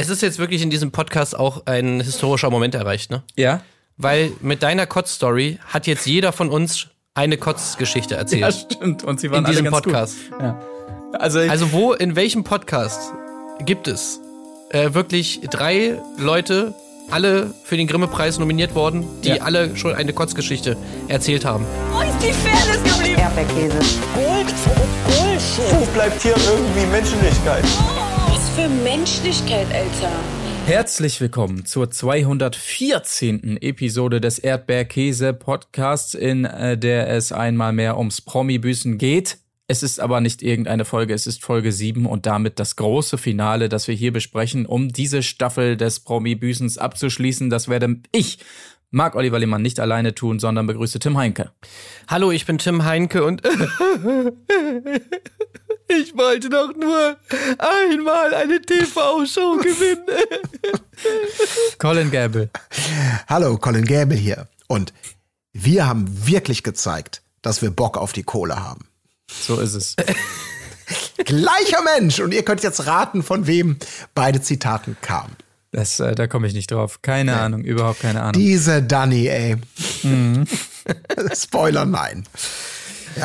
Es ist jetzt wirklich in diesem Podcast auch ein historischer Moment erreicht, ne? Ja? Weil mit deiner Kotz-Story hat jetzt jeder von uns eine Kotzgeschichte erzählt. Ja, stimmt. Und sie waren in diesem alle ganz Podcast. Gut. Ja. Also, Also wo, in welchem Podcast gibt es äh, wirklich drei Leute, alle für den Grimme-Preis nominiert worden, die Ja. alle schon eine Kotzgeschichte erzählt haben? Wo ist die Fairness geblieben? Erdbeerkäse. Gold, Bullshit. Wo bleibt hier irgendwie Menschlichkeit? Was für Menschlichkeit, Alter. Herzlich willkommen zur 214. Episode des Erdbeerkäse-Podcasts, in äh, der es einmal mehr ums Promi-Büßen geht. Es ist aber nicht irgendeine Folge, es ist Folge 7 und damit das große Finale, das wir hier besprechen, um diese Staffel des Promi-Büßens abzuschließen. Das werde ich, Marc Oliver Lehmann, nicht alleine tun, sondern begrüße Tim Heinke. Hallo, ich bin Tim Heinke und ich wollte doch nur einmal eine TV-Show gewinnen. Colin Gable. Hallo, Colin Gäbel hier. Und wir haben wirklich gezeigt, dass wir Bock auf die Kohle haben. So ist es. Gleicher Mensch. Und ihr könnt jetzt raten, von wem beide Zitaten kamen. Das, äh, da komme ich nicht drauf. Keine Ahnung, überhaupt keine Ahnung. Diese Danny, ey. Spoiler, nein.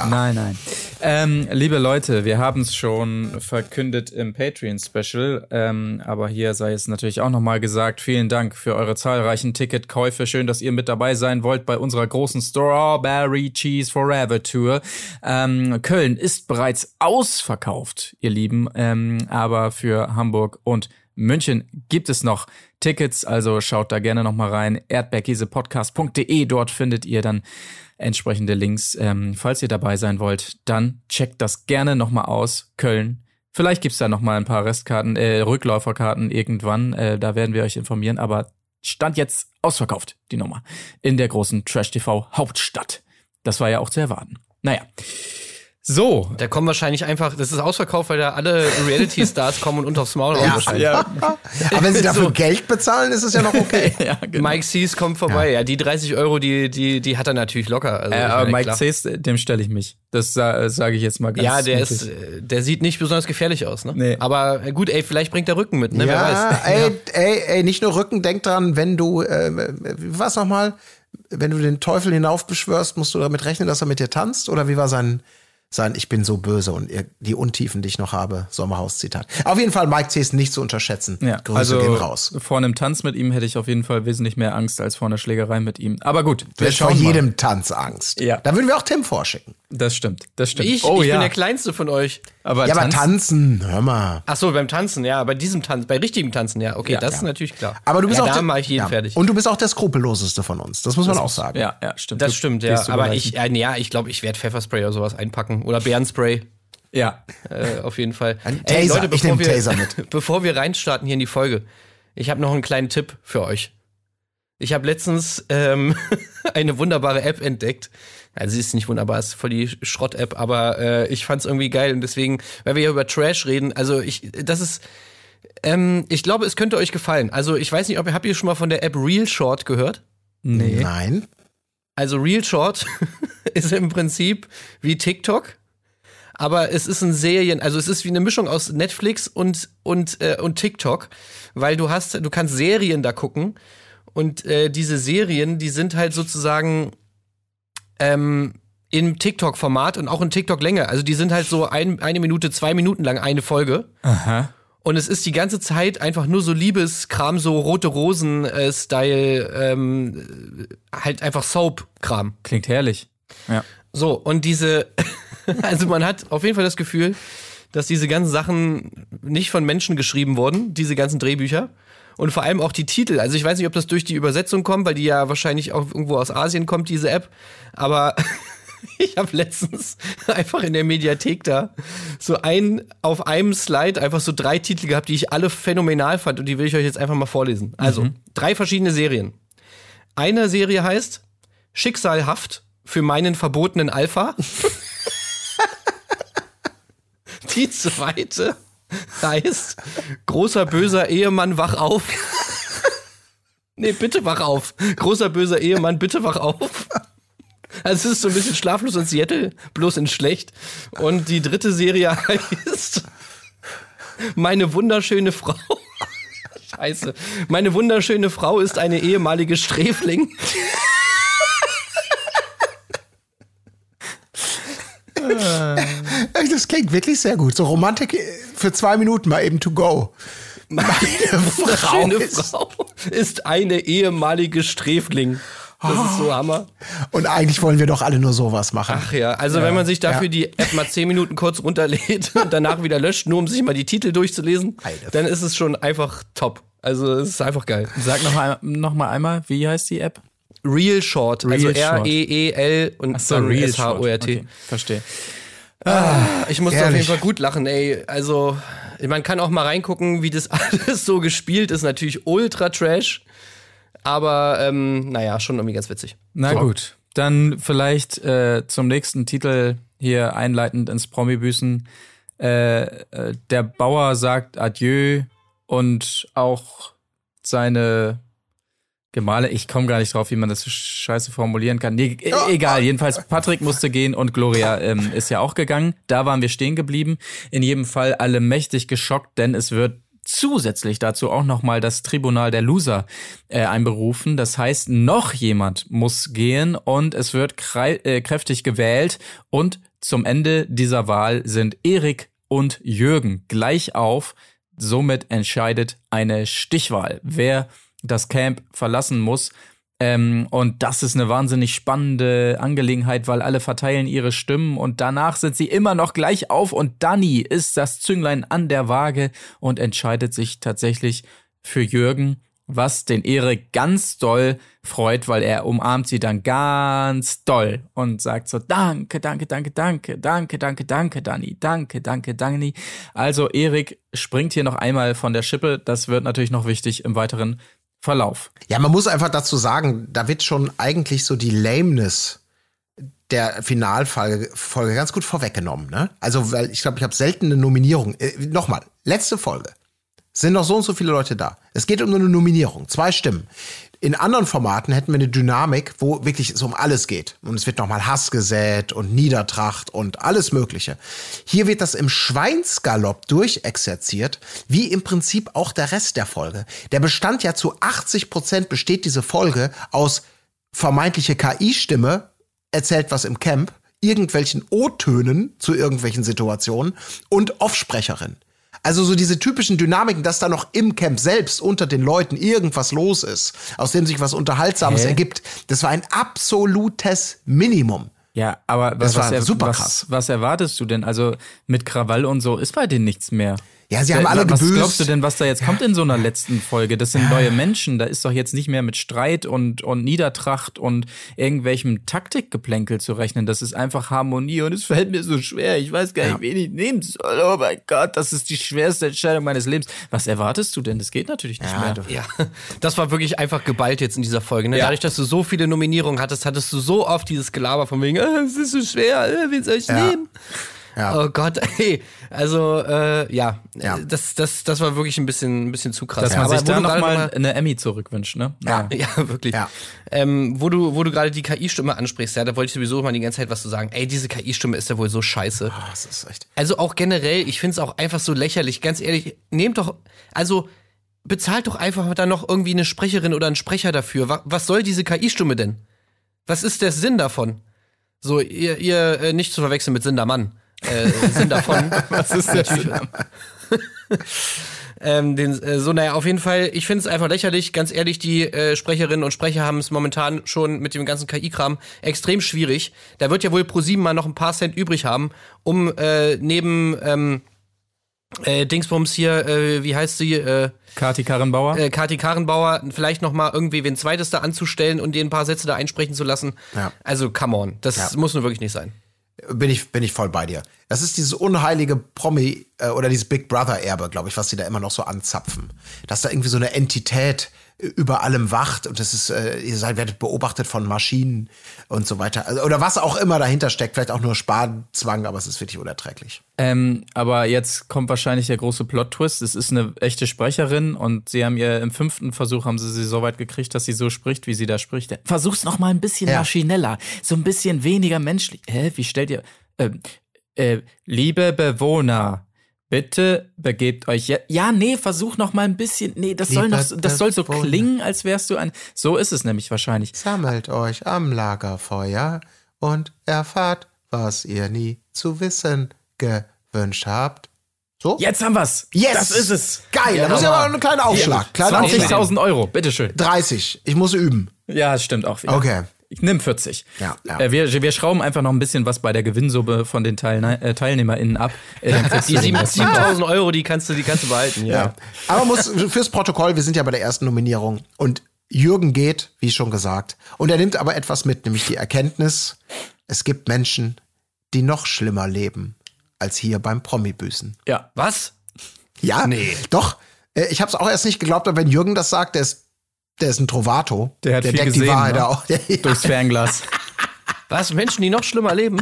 Nein, nein. Ähm, liebe Leute, wir haben es schon verkündet im Patreon-Special, ähm, aber hier sei es natürlich auch nochmal gesagt, vielen Dank für eure zahlreichen Ticketkäufe. Schön, dass ihr mit dabei sein wollt bei unserer großen Strawberry Cheese Forever Tour. Ähm, Köln ist bereits ausverkauft, ihr Lieben, ähm, aber für Hamburg und München gibt es noch Tickets, also schaut da gerne nochmal rein. erdbeerkäsepodcast.de, dort findet ihr dann entsprechende Links. Ähm, falls ihr dabei sein wollt, dann checkt das gerne nochmal aus. Köln. Vielleicht gibt's da nochmal ein paar Restkarten, äh, Rückläuferkarten irgendwann. Äh, da werden wir euch informieren. Aber stand jetzt ausverkauft, die Nummer. In der großen Trash-TV Hauptstadt. Das war ja auch zu erwarten. Naja. So. Da kommen wahrscheinlich einfach, das ist ausverkauft, weil da alle Reality-Stars kommen und unter aufs Maul Ja. wahrscheinlich. Ja, Aber wenn sie dafür So. Geld bezahlen, ist es ja noch okay. ja genau. Mike Sees kommt vorbei. Ja. die 30 Euro, die, die, die hat er natürlich locker. Also, Äh, aber meine, Mike. Cees, dem stelle ich mich. Das sa sage ich jetzt mal ganz Ja, der mutig. ist, äh, der sieht nicht besonders gefährlich aus, ne? Nee. Aber äh, gut, ey, vielleicht bringt er Rücken mit, ne? Wer ja, weiß. ey, ey, ey, nicht nur Rücken, denk dran, wenn du, äh, war's nochmal? Wenn du den Teufel hinaufbeschwörst, musst du damit rechnen, dass er mit dir tanzt? Oder wie war sein, sein Ich bin so böse und ihr, die Untiefen, die ich noch habe, Sommerhaus-Zitat. Auf jeden Fall Mike C. ist nicht zu unterschätzen. Ja, Grüße also gehen raus. vor einem Tanz mit ihm hätte ich auf jeden Fall wesentlich mehr Angst als vor einer Schlägerei mit ihm. Aber gut, Du wir vor schauen mal. jedem Tanz Angst. Ja. Da würden wir auch Tim vorschicken. Das stimmt, das stimmt. Ich, oh ich ja, bin der Kleinste von euch. aber, ja, aber Tanz, tanzen, hör mal. Ach so, beim Tanzen, ja, bei diesem Tanzen, bei richtigem Tanzen, ja, okay, Ja, das ja. ist natürlich klar. Aber du bist ja, auch da der- mache ich jeden ja. fertig. Und du bist auch der skrupelloseste von uns. Das muss man auch sagen. Ja, ja, stimmt. das Du stimmt, ja. Aber Leichen. ich, äh, ja, ich glaube, ich werde Pfefferspray oder sowas einpacken. Oder Bärenspray. Ja, Äh, auf jeden Fall. Ein Taser. Ich nehm wir, Taser mit. bevor wir reinstarten hier in die Folge, ich habe noch einen kleinen Tipp für euch. Ich habe letztens ähm, eine wunderbare App entdeckt. Also sie ist nicht wunderbar, ist voll die Schrott-App, aber äh, ich fand's irgendwie geil und deswegen, weil wir ja über Trash reden, also ich, das ist, ähm, ich glaube, es könnte euch gefallen. Also ich weiß nicht, ob ihr habt ihr schon mal von der App Real Short gehört? nee. Nein. Also Real Short ist im Prinzip wie TikTok, aber es ist ein Serien, also es ist wie eine Mischung aus Netflix und und äh, und TikTok, weil du hast, du kannst Serien da gucken und äh, diese Serien, die sind halt sozusagen ähm, im TikTok-Format und auch in TikTok-Länge. Also die sind halt so ein, eine Minute, zwei Minuten lang eine Folge. Aha. Und es ist die ganze Zeit einfach nur so Liebeskram, so rote Rosen-Style, ähm, halt einfach Soap-Kram. Klingt herrlich. Ja. So, und diese, also man hat auf jeden Fall das Gefühl, dass diese ganzen Sachen nicht von Menschen geschrieben wurden, diese ganzen Drehbücher. Und vor allem auch die Titel. Also ich weiß nicht, ob das durch die Übersetzung kommt, weil die ja wahrscheinlich auch irgendwo aus Asien kommt, diese App. Aber ich habe letztens einfach in der Mediathek da so ein auf einem Slide einfach so drei Titel gehabt, die ich alle phänomenal fand und die will ich euch jetzt einfach mal vorlesen. Also, drei verschiedene Serien. Eine Serie heißt Schicksalhaft für meinen verbotenen Alpha. Die zweite heißt Großer böser Ehemann, wach auf. Nee, bitte wach auf. Großer böser Ehemann, bitte wach auf. Also es ist so ein bisschen schlaflos in Seattle, bloß in schlecht. Und die dritte Serie heißt Meine wunderschöne Frau. Scheiße. Meine wunderschöne Frau ist eine ehemalige Sträfling. Das klingt wirklich sehr gut. So Romantik für zwei Minuten mal eben to go. Meine Frau Frau ist eine ehemalige Sträfling. Das ist so Hammer. Und eigentlich wollen wir doch alle nur sowas machen. Ach ja, also wenn man sich dafür ja. die App mal zehn Minuten kurz runterlädt und danach wieder löscht, nur um sich mal die Titel durchzulesen, Alter. dann ist es schon einfach top. Also es ist einfach geil. Sag noch, ein, noch mal einmal, wie heißt die App? Real Short, also Real Short. R-E-E-L und dann Real S-H-O-R-T. Okay, verstehe. Ich muss auf jeden Fall gut lachen, ey. Also, man kann auch mal reingucken, wie das alles so gespielt ist. Natürlich ultra trash. Aber, ähm, naja, schon irgendwie ganz witzig. Na gut, dann vielleicht äh, zum nächsten Titel hier einleitend ins Promi-Büßen. Äh, äh, der Bauer sagt Adieu und auch seine Gemahle, ich komme gar nicht drauf, wie man das so scheiße formulieren kann. Nee, e egal, jedenfalls Patrick musste gehen und Gloria ähm, ist ja auch gegangen. Da waren wir stehen geblieben. In jedem Fall alle mächtig geschockt, denn es wird zusätzlich dazu auch nochmal das Tribunal der Loser äh, einberufen. Das heißt, noch jemand muss gehen und es wird äh, kräftig gewählt und zum Ende dieser Wahl sind Erik und Jürgen gleich auf. Somit entscheidet eine Stichwahl, wer das Camp verlassen muss. Ähm, und das ist eine wahnsinnig spannende Angelegenheit, weil alle verteilen ihre Stimmen und danach sind sie immer noch gleich auf und Danny ist das Zünglein an der Waage und entscheidet sich tatsächlich für Jürgen, was den Erik ganz doll freut, weil er umarmt sie dann ganz doll und sagt so, danke, danke, danke, danke, danke, danke, danke, Danny, danke, danke, Danny. Also Erik springt hier noch einmal von der Schippe, das wird natürlich noch wichtig im weiteren Verlauf. Ja, man muss einfach dazu sagen, da wird schon eigentlich so die Lameness der Finalfolge Folge ganz gut vorweggenommen. Ne? Also, weil ich glaube, ich habe selten eine Nominierung. Äh, Nochmal, letzte Folge. Sind noch so und so viele Leute da. Es geht um eine Nominierung, zwei Stimmen. In anderen Formaten hätten wir eine Dynamik, wo wirklich es um alles geht. Und es wird nochmal Hass gesät und Niedertracht und alles Mögliche. Hier wird das im Schweinsgalopp durchexerziert, wie im Prinzip auch der Rest der Folge. Der bestand ja zu 80 Prozent besteht diese Folge aus vermeintliche KI-Stimme, erzählt was im Camp, irgendwelchen O-Tönen zu irgendwelchen Situationen und Offsprecherin. Also so diese typischen Dynamiken, dass da noch im Camp selbst unter den Leuten irgendwas los ist, aus dem sich was Unterhaltsames Hä? ergibt. Das war ein absolutes Minimum. Ja, aber Das was, war was, super was, krass. was erwartest du denn? Also mit Krawall und so ist bei denen nichts mehr. Ja, sie haben alle Was gebüßt. glaubst du denn, was da jetzt kommt in so einer letzten Folge? Das sind neue Menschen. Da ist doch jetzt nicht mehr mit Streit und, und Niedertracht und irgendwelchem Taktikgeplänkel zu rechnen. Das ist einfach Harmonie und es fällt mir so schwer. Ich weiß gar nicht, wen ich nehmen soll. Oh mein Gott, das ist die schwerste Entscheidung meines Lebens. Was erwartest du denn? Das geht natürlich nicht mehr. Ja, das war wirklich einfach geballt jetzt in dieser Folge. Ne? Ja. Dadurch, dass du so viele Nominierungen hattest, hattest du so oft dieses Gelaber von wegen, äh, es ist so schwer, äh, wen soll ich Ja. nehmen? Ja. Oh Gott, ey. Also, äh, ja, Ja. Das, das, das war wirklich ein bisschen, ein bisschen zu krass. Dass man Aber sich da nochmal noch mal- eine Emmy zurückwünscht, ne? Ja. Ja, wirklich. Ja. Ähm, wo du, wo du gerade die KI-Stimme ansprichst, ja, da wollte ich sowieso mal die ganze Zeit was zu sagen. Ey, diese KI-Stimme ist ja wohl so scheiße. Ah, Das ist echt. Also auch generell, ich find's auch einfach so lächerlich. Ganz ehrlich, nehmt doch, also bezahlt doch einfach dann noch irgendwie eine Sprecherin oder einen Sprecher dafür. Was, was soll diese KI-Stimme denn? Was ist der Sinn davon? So, ihr, ihr äh, nicht zu verwechseln mit Sindermann. Äh, Sinn davon. Was ist der ähm, den, äh, so, naja, auf jeden Fall, ich finde es einfach lächerlich. Ganz ehrlich, die äh, Sprecherinnen und Sprecher haben es momentan schon mit dem ganzen KI-Kram extrem schwierig. Da wird ja wohl ProSieben mal noch ein paar Cent übrig haben, um äh, neben ähm, äh, Dingsbums hier, äh, wie heißt sie, äh, Kati Karrenbauer? äh, Kati Karrenbauer, vielleicht noch mal irgendwie wen zweites da anzustellen und den ein paar Sätze da einsprechen zu lassen. Ja. Also, come on, das Ja. muss nur wirklich nicht sein. Bin ich, bin ich voll bei dir. Das ist dieses unheilige Promi äh, oder dieses Big Brother Erbe, glaube ich, was sie da immer noch so anzapfen. Dass da irgendwie so eine Entität äh, über allem wacht und das ist, äh, ihr seid werdet beobachtet von Maschinen und so weiter. Also, oder was auch immer dahinter steckt, vielleicht auch nur Sparzwang, aber es ist wirklich unerträglich. Ähm, aber jetzt kommt wahrscheinlich der große Plot-Twist. Es ist eine echte Sprecherin und sie haben ihr im fünften Versuch haben sie sie so weit gekriegt, dass sie so spricht, wie sie da spricht. Versuch's noch mal ein bisschen Ja. maschineller, so ein bisschen weniger menschlich. Hä, wie stellt ihr? Ähm, äh, liebe Bewohner, Bitte begebt euch jetzt. Ja, nee, versuch noch mal ein bisschen. Nee, das soll noch, das soll so klingen, als wärst du ein. So ist es nämlich wahrscheinlich. Sammelt euch am Lagerfeuer und erfahrt, was ihr nie zu wissen gewünscht habt. So? Jetzt haben wir's. Yes! Das ist es. Geil, da muss ich aber noch einen kleinen Aufschlag. Kleiner Aufschlag. 20.000 Euro, bitteschön. 30. Ich muss üben. Ja, das stimmt auch wieder. Okay. Ich nimm 40. Ja, ja. Äh, wir, wir schrauben einfach noch ein bisschen was bei der Gewinnsumme von den Teilne äh, TeilnehmerInnen ab. Äh, dann kriegst Die du den sieben- Rest. 7000 Euro, die kannst du, die kannst du behalten, ja. Ja. Aber muss fürs Protokoll, wir sind ja bei der ersten Nominierung und Jürgen geht, wie schon gesagt, und er nimmt aber etwas mit, nämlich die Erkenntnis, es gibt Menschen, die noch schlimmer leben als hier beim Promi-Büßen. Ja. Was? Ja, nee. doch. Äh, Ich habe es auch erst nicht geglaubt, aber wenn Jürgen das sagt, der ist, der ist ein Trovato. Der hat viel deckt die gesehen, Wahrheit ne? auch. Ja, Durchs Fernglas. Was? Menschen, die noch schlimmer leben?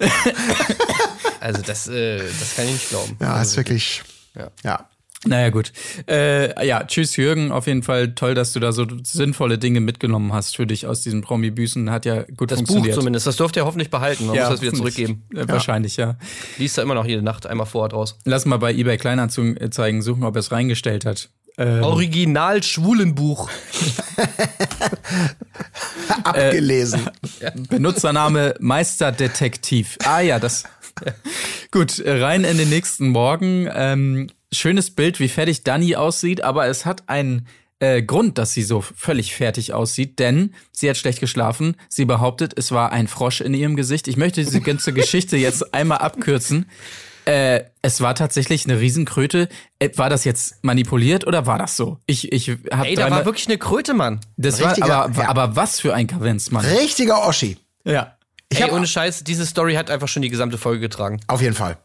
also das, äh, das kann ich nicht glauben. ja ist wirklich. Ja. ja. Naja, gut. Äh, ja, tschüss Jürgen. Auf jeden Fall toll, dass du da so sinnvolle Dinge mitgenommen hast für dich aus diesem Promi-Büßen. Hat ja gut Das Buch funktioniert. zumindest, das dürft ihr hoffentlich behalten. Man muss das wieder zurückgeben. Äh, Wahrscheinlich, ja. Liest da immer noch jede Nacht einmal vor draus. Lass mal bei eBay Kleinanzeigen suchen, ob er es reingestellt hat. Ähm, Original Schwulenbuch. Abgelesen. Benutzername Meisterdetektiv. Ah ja, das. Gut, äh, rein in den nächsten Morgen. Ähm, schönes Bild, wie fertig Dani aussieht, aber es hat einen äh, Grund, dass sie so völlig fertig aussieht, denn sie hat schlecht geschlafen. Sie behauptet, es war ein Frosch in ihrem Gesicht. Ich möchte diese ganze Geschichte jetzt einmal abkürzen. Äh, es war tatsächlich eine Riesenkröte. Äh, war das jetzt manipuliert oder war das so? Ich, ich habe Ey, da war wirklich eine Kröte, Mann. das war, richtiger- aber, ja. aber was für ein Kavenz, Mann. Richtiger Oschi. Ja. Ich Ey, hab- ohne Scheiß, diese Story hat einfach schon die gesamte Folge getragen. Auf jeden Fall.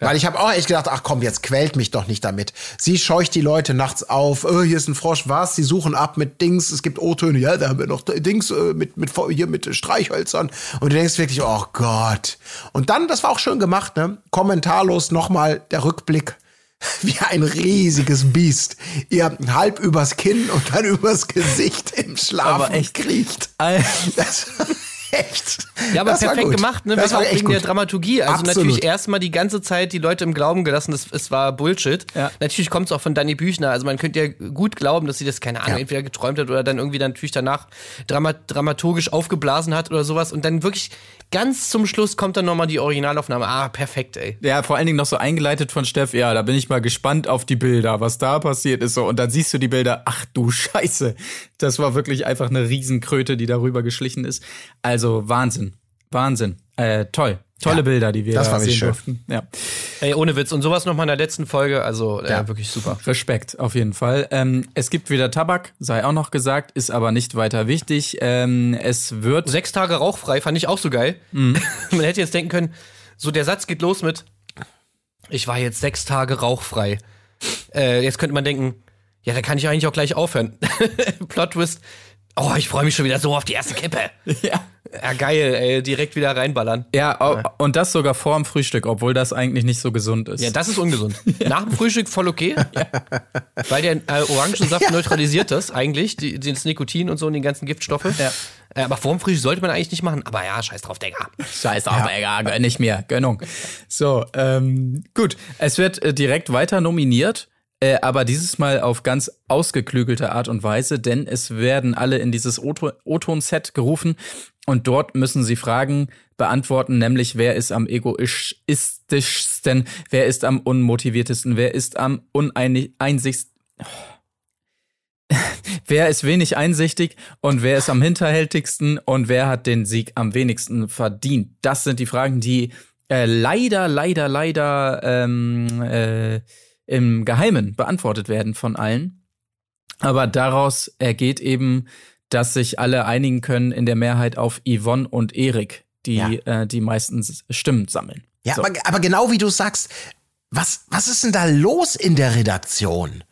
Weil ich habe auch echt gedacht, ach komm, jetzt quält mich doch nicht damit. Sie scheucht die Leute nachts auf, oh, hier ist ein Frosch, was? Sie suchen ab mit Dings, es gibt O-Töne, ja, da haben wir noch Dings äh, mit, mit, hier mit Streichhölzern. Und du denkst wirklich, oh Gott. Und dann, das war auch schön gemacht, ne? Kommentarlos nochmal der Rückblick. Wie ein riesiges Biest. Ihr halb übers Kinn und dann übers Gesicht im Schlaf Aber echt. kriecht. Al- Das echt. Ja, aber das perfekt gemacht, ne? Das Wegen- war echt wegen gut. der Dramaturgie. Also Absolut. natürlich erstmal die ganze Zeit die Leute im Glauben gelassen, das, es war Bullshit. Ja. Natürlich kommt es auch von Dani Büchner. Also man könnte ja gut glauben, dass sie das, keine Ahnung, Ja. entweder geträumt hat oder dann irgendwie dann natürlich danach drama dramaturgisch aufgeblasen hat oder sowas. Und dann wirklich ganz zum Schluss kommt dann nochmal die Originalaufnahme. Ah, perfekt, ey. Ja, vor allen Dingen noch so eingeleitet von Steff. Ja, da bin ich mal gespannt auf die Bilder, was da passiert ist. So. Und dann siehst du die Bilder. Ach du Scheiße. Das war wirklich einfach eine Riesenkröte, die darüber geschlichen ist. Also Wahnsinn. Wahnsinn. Äh, toll. Tolle Ja, Bilder, die wir das da war sehen schön. durften. Ja. Ey, ohne Witz. Und sowas nochmal in der letzten Folge. Also äh, Ja. wirklich super. Respekt, auf jeden Fall. Ähm, es gibt wieder Tabak, sei auch noch gesagt, ist aber nicht weiter wichtig. Ähm, es wird. Sechs Tage rauchfrei fand ich auch so geil. Mhm. Man hätte jetzt denken können, so der Satz geht los mit, ich war jetzt sechs Tage rauchfrei. Äh, jetzt könnte man denken, ja, da kann ich eigentlich auch gleich aufhören. Plot Twist, oh, ich freue mich schon wieder so auf die erste Kippe. Ja. Ja, geil, ey, direkt wieder reinballern. Ja, au- und das sogar vor dem Frühstück, obwohl das eigentlich nicht so gesund ist. Ja, das ist ungesund. Nach dem Frühstück voll okay. Weil der äh, Orangensaft neutralisiert das eigentlich, die, das Nikotin und so und die ganzen Giftstoffe. Ja. Äh, aber vor dem Frühstück sollte man eigentlich nicht machen. Aber ja, scheiß drauf, Digga. Scheiß auf, Digga, gönn nicht mehr. Gönnung. So, ähm, gut. Es wird äh, direkt weiter nominiert, äh, aber dieses Mal auf ganz ausgeklügelte Art und Weise, denn es werden alle in dieses O-Ton- O-Ton-Set gerufen und dort müssen sie Fragen beantworten, nämlich wer ist am egoistischsten, wer ist am unmotiviertesten, wer ist am uneinsigsten. Wer ist wenig einsichtig und wer ist am hinterhältigsten und wer hat den Sieg am wenigsten verdient? Das sind die Fragen, die äh, leider, leider, leider ähm, äh, im Geheimen beantwortet werden von allen. Aber daraus ergeht eben, dass sich alle einigen können in der Mehrheit auf Yvonne und Erik, die Ja. äh, die meisten Stimmen sammeln. Ja, So. aber, aber genau wie du sagst, was, was ist denn da los in der Redaktion?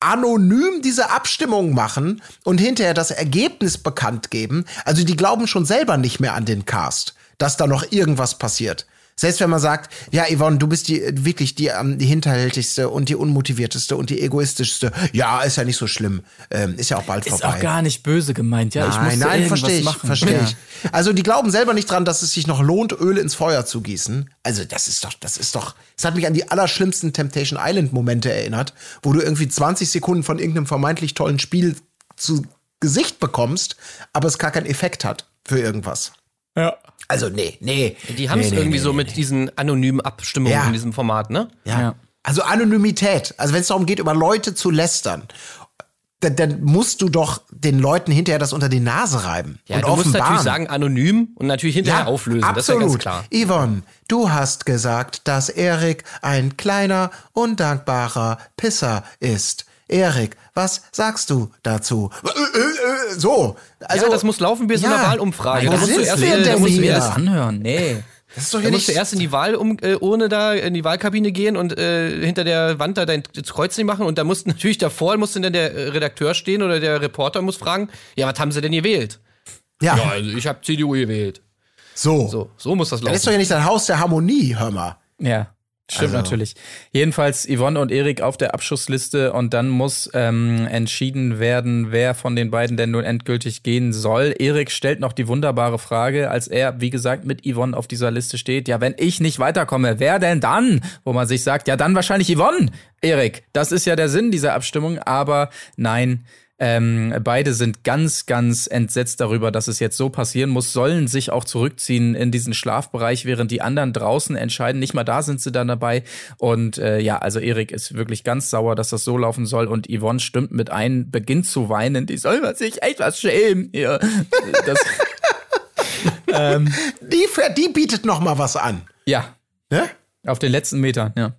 Anonym diese Abstimmung machen und hinterher das Ergebnis bekannt geben. Also die glauben schon selber nicht mehr an den Cast, dass da noch irgendwas passiert. Selbst wenn man sagt, ja, Yvonne, du bist die wirklich die, ähm, die hinterhältigste und die unmotivierteste und die egoistischste. Ja, ist ja nicht so schlimm. Ähm, ist ja auch bald Ist vorbei. auch gar nicht böse gemeint, ja. ich Nein, musste nein, verstehe ich, machen. verstehe ja. ich. Also die glauben selber nicht dran, dass es sich noch lohnt, Öl ins Feuer zu gießen. Also das ist doch, das ist doch, das hat mich an die allerschlimmsten Temptation Island Momente erinnert, wo du irgendwie 20 Sekunden von irgendeinem vermeintlich tollen Spiel zu Gesicht bekommst, aber es gar keinen Effekt hat für irgendwas. Ja. Also nee, nee. Die haben es nee, irgendwie nee, so nee, mit diesen anonymen Abstimmungen Ja. in diesem Format, ne? Ja. Ja. Also Anonymität. Also wenn es darum geht, über Leute zu lästern, dann, dann musst du doch den Leuten hinterher das unter die Nase reiben. Ja, und du musst offenbaren. natürlich sagen anonym und natürlich hinterher auflösen. Das ist ja ganz klar. Yvonne, du hast gesagt, dass Erik ein kleiner, undankbarer Pisser ist. Erik, was sagst du dazu? So, also ja, das muss laufen wie so eine Wahlumfrage. Wo Da musst du sind erst, wir äh, da musst du hier? erst Das anhören, nee. Das ist doch Da hier musst nicht. du erst in die Wahl um, äh, ohne da in die Wahlkabine gehen und äh, hinter der Wand da dein Kreuzchen machen und da musst natürlich davor muss dann der äh, Redakteur stehen oder der Reporter muss fragen, ja, was haben sie denn gewählt? ja, Ja, also ich habe CDU gewählt. so. So, so muss das Das ist doch laufen. ja nicht dein Haus der Harmonie, hör mal. Ja, stimmt Also- natürlich. Jedenfalls Yvonne und Erik auf der Abschussliste und dann muss ähm, entschieden werden, wer von den beiden denn nun endgültig gehen soll. Erik stellt noch die wunderbare Frage, als er, wie gesagt, mit Yvonne auf dieser Liste steht. Ja, wenn ich nicht weiterkomme, wer denn dann? Wo man sich sagt, ja, dann wahrscheinlich Yvonne. Erik, das ist ja der Sinn dieser Abstimmung, aber nein. Ähm, beide sind ganz, ganz entsetzt darüber, dass es jetzt so passieren muss, sollen sich auch zurückziehen in diesen Schlafbereich, während die anderen draußen entscheiden. Nicht mal da sind sie dann dabei. Und äh, ja, also Erik ist wirklich ganz sauer, dass das so laufen soll. Und Yvonne stimmt mit ein, beginnt zu weinen. Die soll man sich echt was schämen. Ja, das, Die, die bietet noch mal was an. ja Ne? auf den letzten Metern, ja.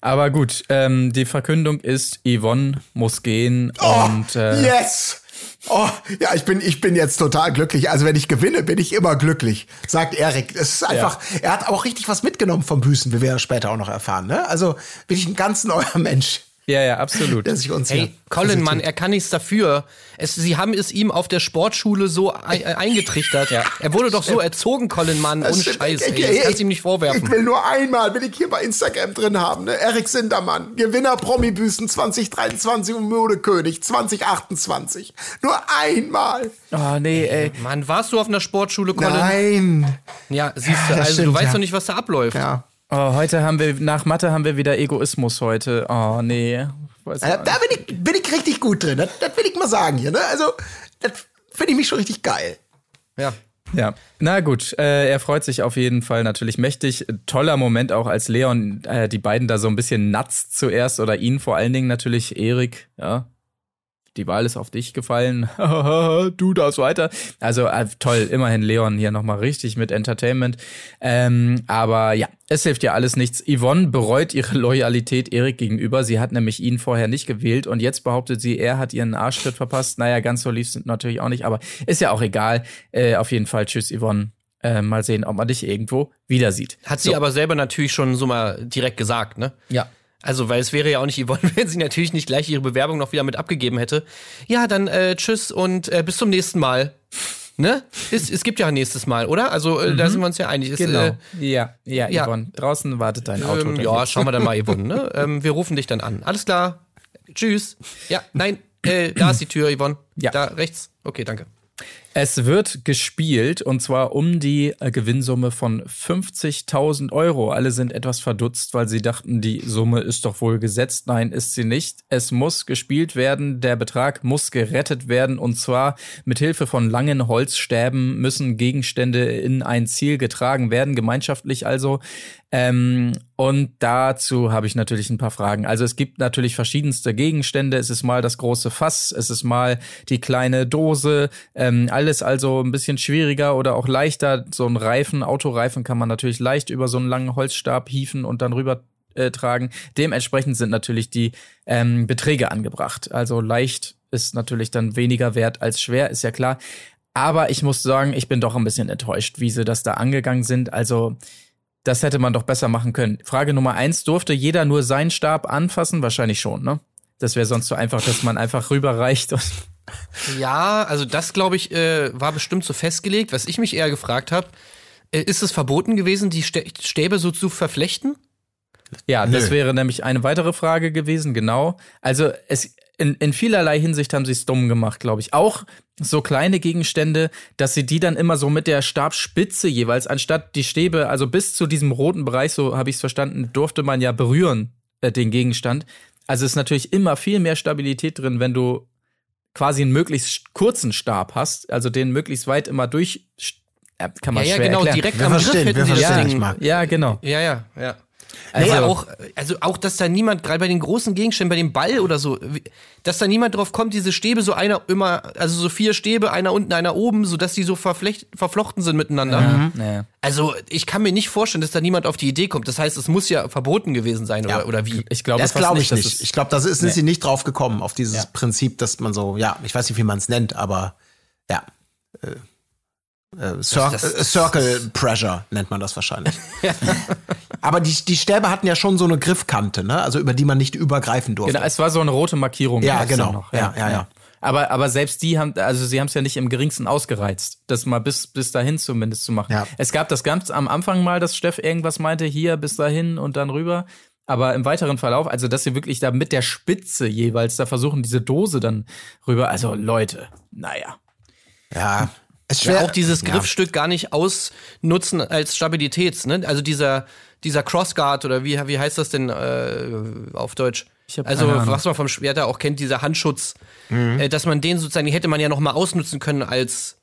Aber gut, ähm, die Verkündung ist, Yvonne muss gehen und äh, Yes! Oh, ja, ich bin, ich bin jetzt total glücklich. Also wenn ich gewinne, bin ich immer glücklich, sagt Erik. Es ist einfach, er hat auch richtig was mitgenommen vom Büßen, wie wir ja später auch noch erfahren. Ne? Also bin ich ein ganz neuer Mensch, ja, ja, absolut. der sich uns Hey, Colin, Mann, er kann nichts dafür. Es, sie haben es ihm auf der Sportschule so ei- äh, eingetrichtert. Er wurde doch so erzogen, Colin, Mann, ohne. Scheiß. Ich- Ey, das ich- kannst du ihm nicht Ich vorwerfen. will nur einmal, will ich hier bei Instagram drin haben, ne? Erik Sindermann, Gewinner Promi-Büßen 2023 und Modekönig 2028. Nur einmal. Oh, nee, ey. Mann, warst du auf einer Sportschule, Colin? Nein. Ja, siehst du, also du stimmt, weißt ja. doch nicht, was da abläuft. Ja. Oh, heute haben wir, nach Mathe haben wir wieder Egoismus heute. Oh, nee. Weiß Äh, Da bin ich, bin ich richtig gut drin. Das, das will ich mal sagen hier. Ne? Also, das finde ich mich schon richtig geil. Ja. Ja, na gut, äh, er freut sich auf jeden Fall natürlich mächtig. Toller Moment auch, als Leon äh, die beiden da so ein bisschen natzt zuerst oder ihn vor allen Dingen natürlich, Erik, ja. Die Wahl ist auf dich gefallen. du darfst weiter. Also äh, toll, immerhin Leon hier nochmal richtig mit Entertainment. Ähm, aber ja, es hilft ja alles nichts. Yvonne bereut ihre Loyalität Erik gegenüber. Sie hat nämlich ihn vorher nicht gewählt und jetzt behauptet sie, er hat ihren Arschtritt verpasst. Naja, ganz so lief es natürlich auch nicht, aber ist ja auch egal. Äh, auf jeden Fall, tschüss Yvonne. Äh, mal sehen, ob man dich irgendwo wieder sieht. Hat sie aber selber natürlich schon so mal direkt gesagt, ne? Ja. Also, weil es wäre ja auch nicht Yvonne, wenn sie natürlich nicht gleich ihre Bewerbung noch wieder mit abgegeben hätte. Ja, dann äh, tschüss und äh, bis zum nächsten Mal. Ne? Es, es gibt ja ein nächstes Mal, oder? Also, äh, da sind wir uns ja einig. Es, Genau. Äh, ja, ja, ja. Yvonne. Draußen wartet dein Auto. ähm, ja, schauen wir dann mal, Yvonne. Ne? ähm, wir rufen dich dann an. Alles klar. Tschüss. Ja, nein, äh, da ist die Tür, Yvonne. Ja. Da rechts. Okay, danke. Es wird gespielt und zwar um die äh, Gewinnsumme von 50.000 Euro. Alle sind etwas verdutzt, weil sie dachten, die Summe ist doch wohl gesetzt. Nein, ist sie nicht. Es muss gespielt werden. Der Betrag muss gerettet werden und zwar mit Hilfe von langen Holzstäben müssen Gegenstände in ein Ziel getragen werden, gemeinschaftlich also. Ähm, und dazu habe ich natürlich ein paar Fragen. Also es gibt natürlich verschiedenste Gegenstände. Es ist mal das große Fass, es ist mal die kleine Dose. Ähm, alles also ein bisschen schwieriger oder auch leichter. So ein Reifen, Autoreifen kann man natürlich leicht über so einen langen Holzstab hieven und dann rüber äh, tragen. Dementsprechend sind natürlich die ähm, Beträge angebracht. Also leicht ist natürlich dann weniger wert als schwer, ist ja klar. Aber ich muss sagen, ich bin doch ein bisschen enttäuscht, wie sie das da angegangen sind. Also das hätte man doch besser machen können. Frage Nummer eins, durfte jeder nur seinen Stab anfassen? Wahrscheinlich schon, ne? Das wäre sonst so einfach, dass man einfach rüberreicht. Und Ja, also das glaube ich äh, war bestimmt so festgelegt. Was ich mich eher gefragt habe, Äh, Ist es verboten gewesen, die Stä- Stäbe so zu verflechten? Ja, das Nö. wäre nämlich eine weitere Frage gewesen, genau. Also es in, in vielerlei Hinsicht haben sie es dumm gemacht, glaube ich. Auch so kleine Gegenstände, dass sie die dann immer so mit der Stabspitze jeweils, anstatt die Stäbe, also bis zu diesem roten Bereich, so habe ich es verstanden, durfte man ja berühren, äh, den Gegenstand. Also ist natürlich immer viel mehr Stabilität drin, wenn du quasi einen möglichst kurzen Stab hast, also den möglichst weit immer durch, kann man ja, ja, schwer genau, erklären. direkt Wir am Griff verstehen, hätten wir sie das verstehen Marc. Ja, genau. Ja, ja, ja. Also- Also, auch, also auch, dass da niemand, gerade bei den großen Gegenständen, bei dem Ball oder so, dass da niemand drauf kommt, diese Stäbe so einer immer, also so vier Stäbe, einer unten, einer oben, so dass die so verflochten sind miteinander. Ja. Also ich kann mir nicht vorstellen, dass da niemand auf die Idee kommt. Das heißt, es muss ja verboten gewesen sein oder, oder wie? Ich glaube das glaube ich nicht. es- Ich glaube, da sind Nee. sie nicht drauf gekommen, auf dieses Ja. Prinzip, dass man so, ja, ich weiß nicht, wie man es nennt, aber ja. Äh, äh, Cir Das- äh, Circle Pressure nennt man das wahrscheinlich. aber die, die Stäbe hatten ja schon so eine Griffkante, ne? Also über die man nicht übergreifen durfte. Genau, es war so eine rote Markierung. Ja, gab's dann genau. Ja, ja, ja. Aber, aber selbst die haben, also sie haben es ja nicht im geringsten ausgereizt, das mal bis, bis dahin zumindest zu machen. Ja. Es gab das ganz am Anfang mal, dass Steff irgendwas meinte, hier bis dahin und dann rüber. Aber im weiteren Verlauf, also dass sie wirklich da mit der Spitze jeweils da versuchen, diese Dose dann rüber. Also Leute, naja. ja. Ja, schwer. auch dieses Ja. Griffstück gar nicht ausnutzen als Stabilitäts, ne? Also dieser, dieser Crossguard oder wie, wie heißt das denn äh, auf Deutsch? Also, was man vom Schwerter auch kennt, dieser Handschutz, äh, dass man den sozusagen, die hätte man ja noch mal ausnutzen können als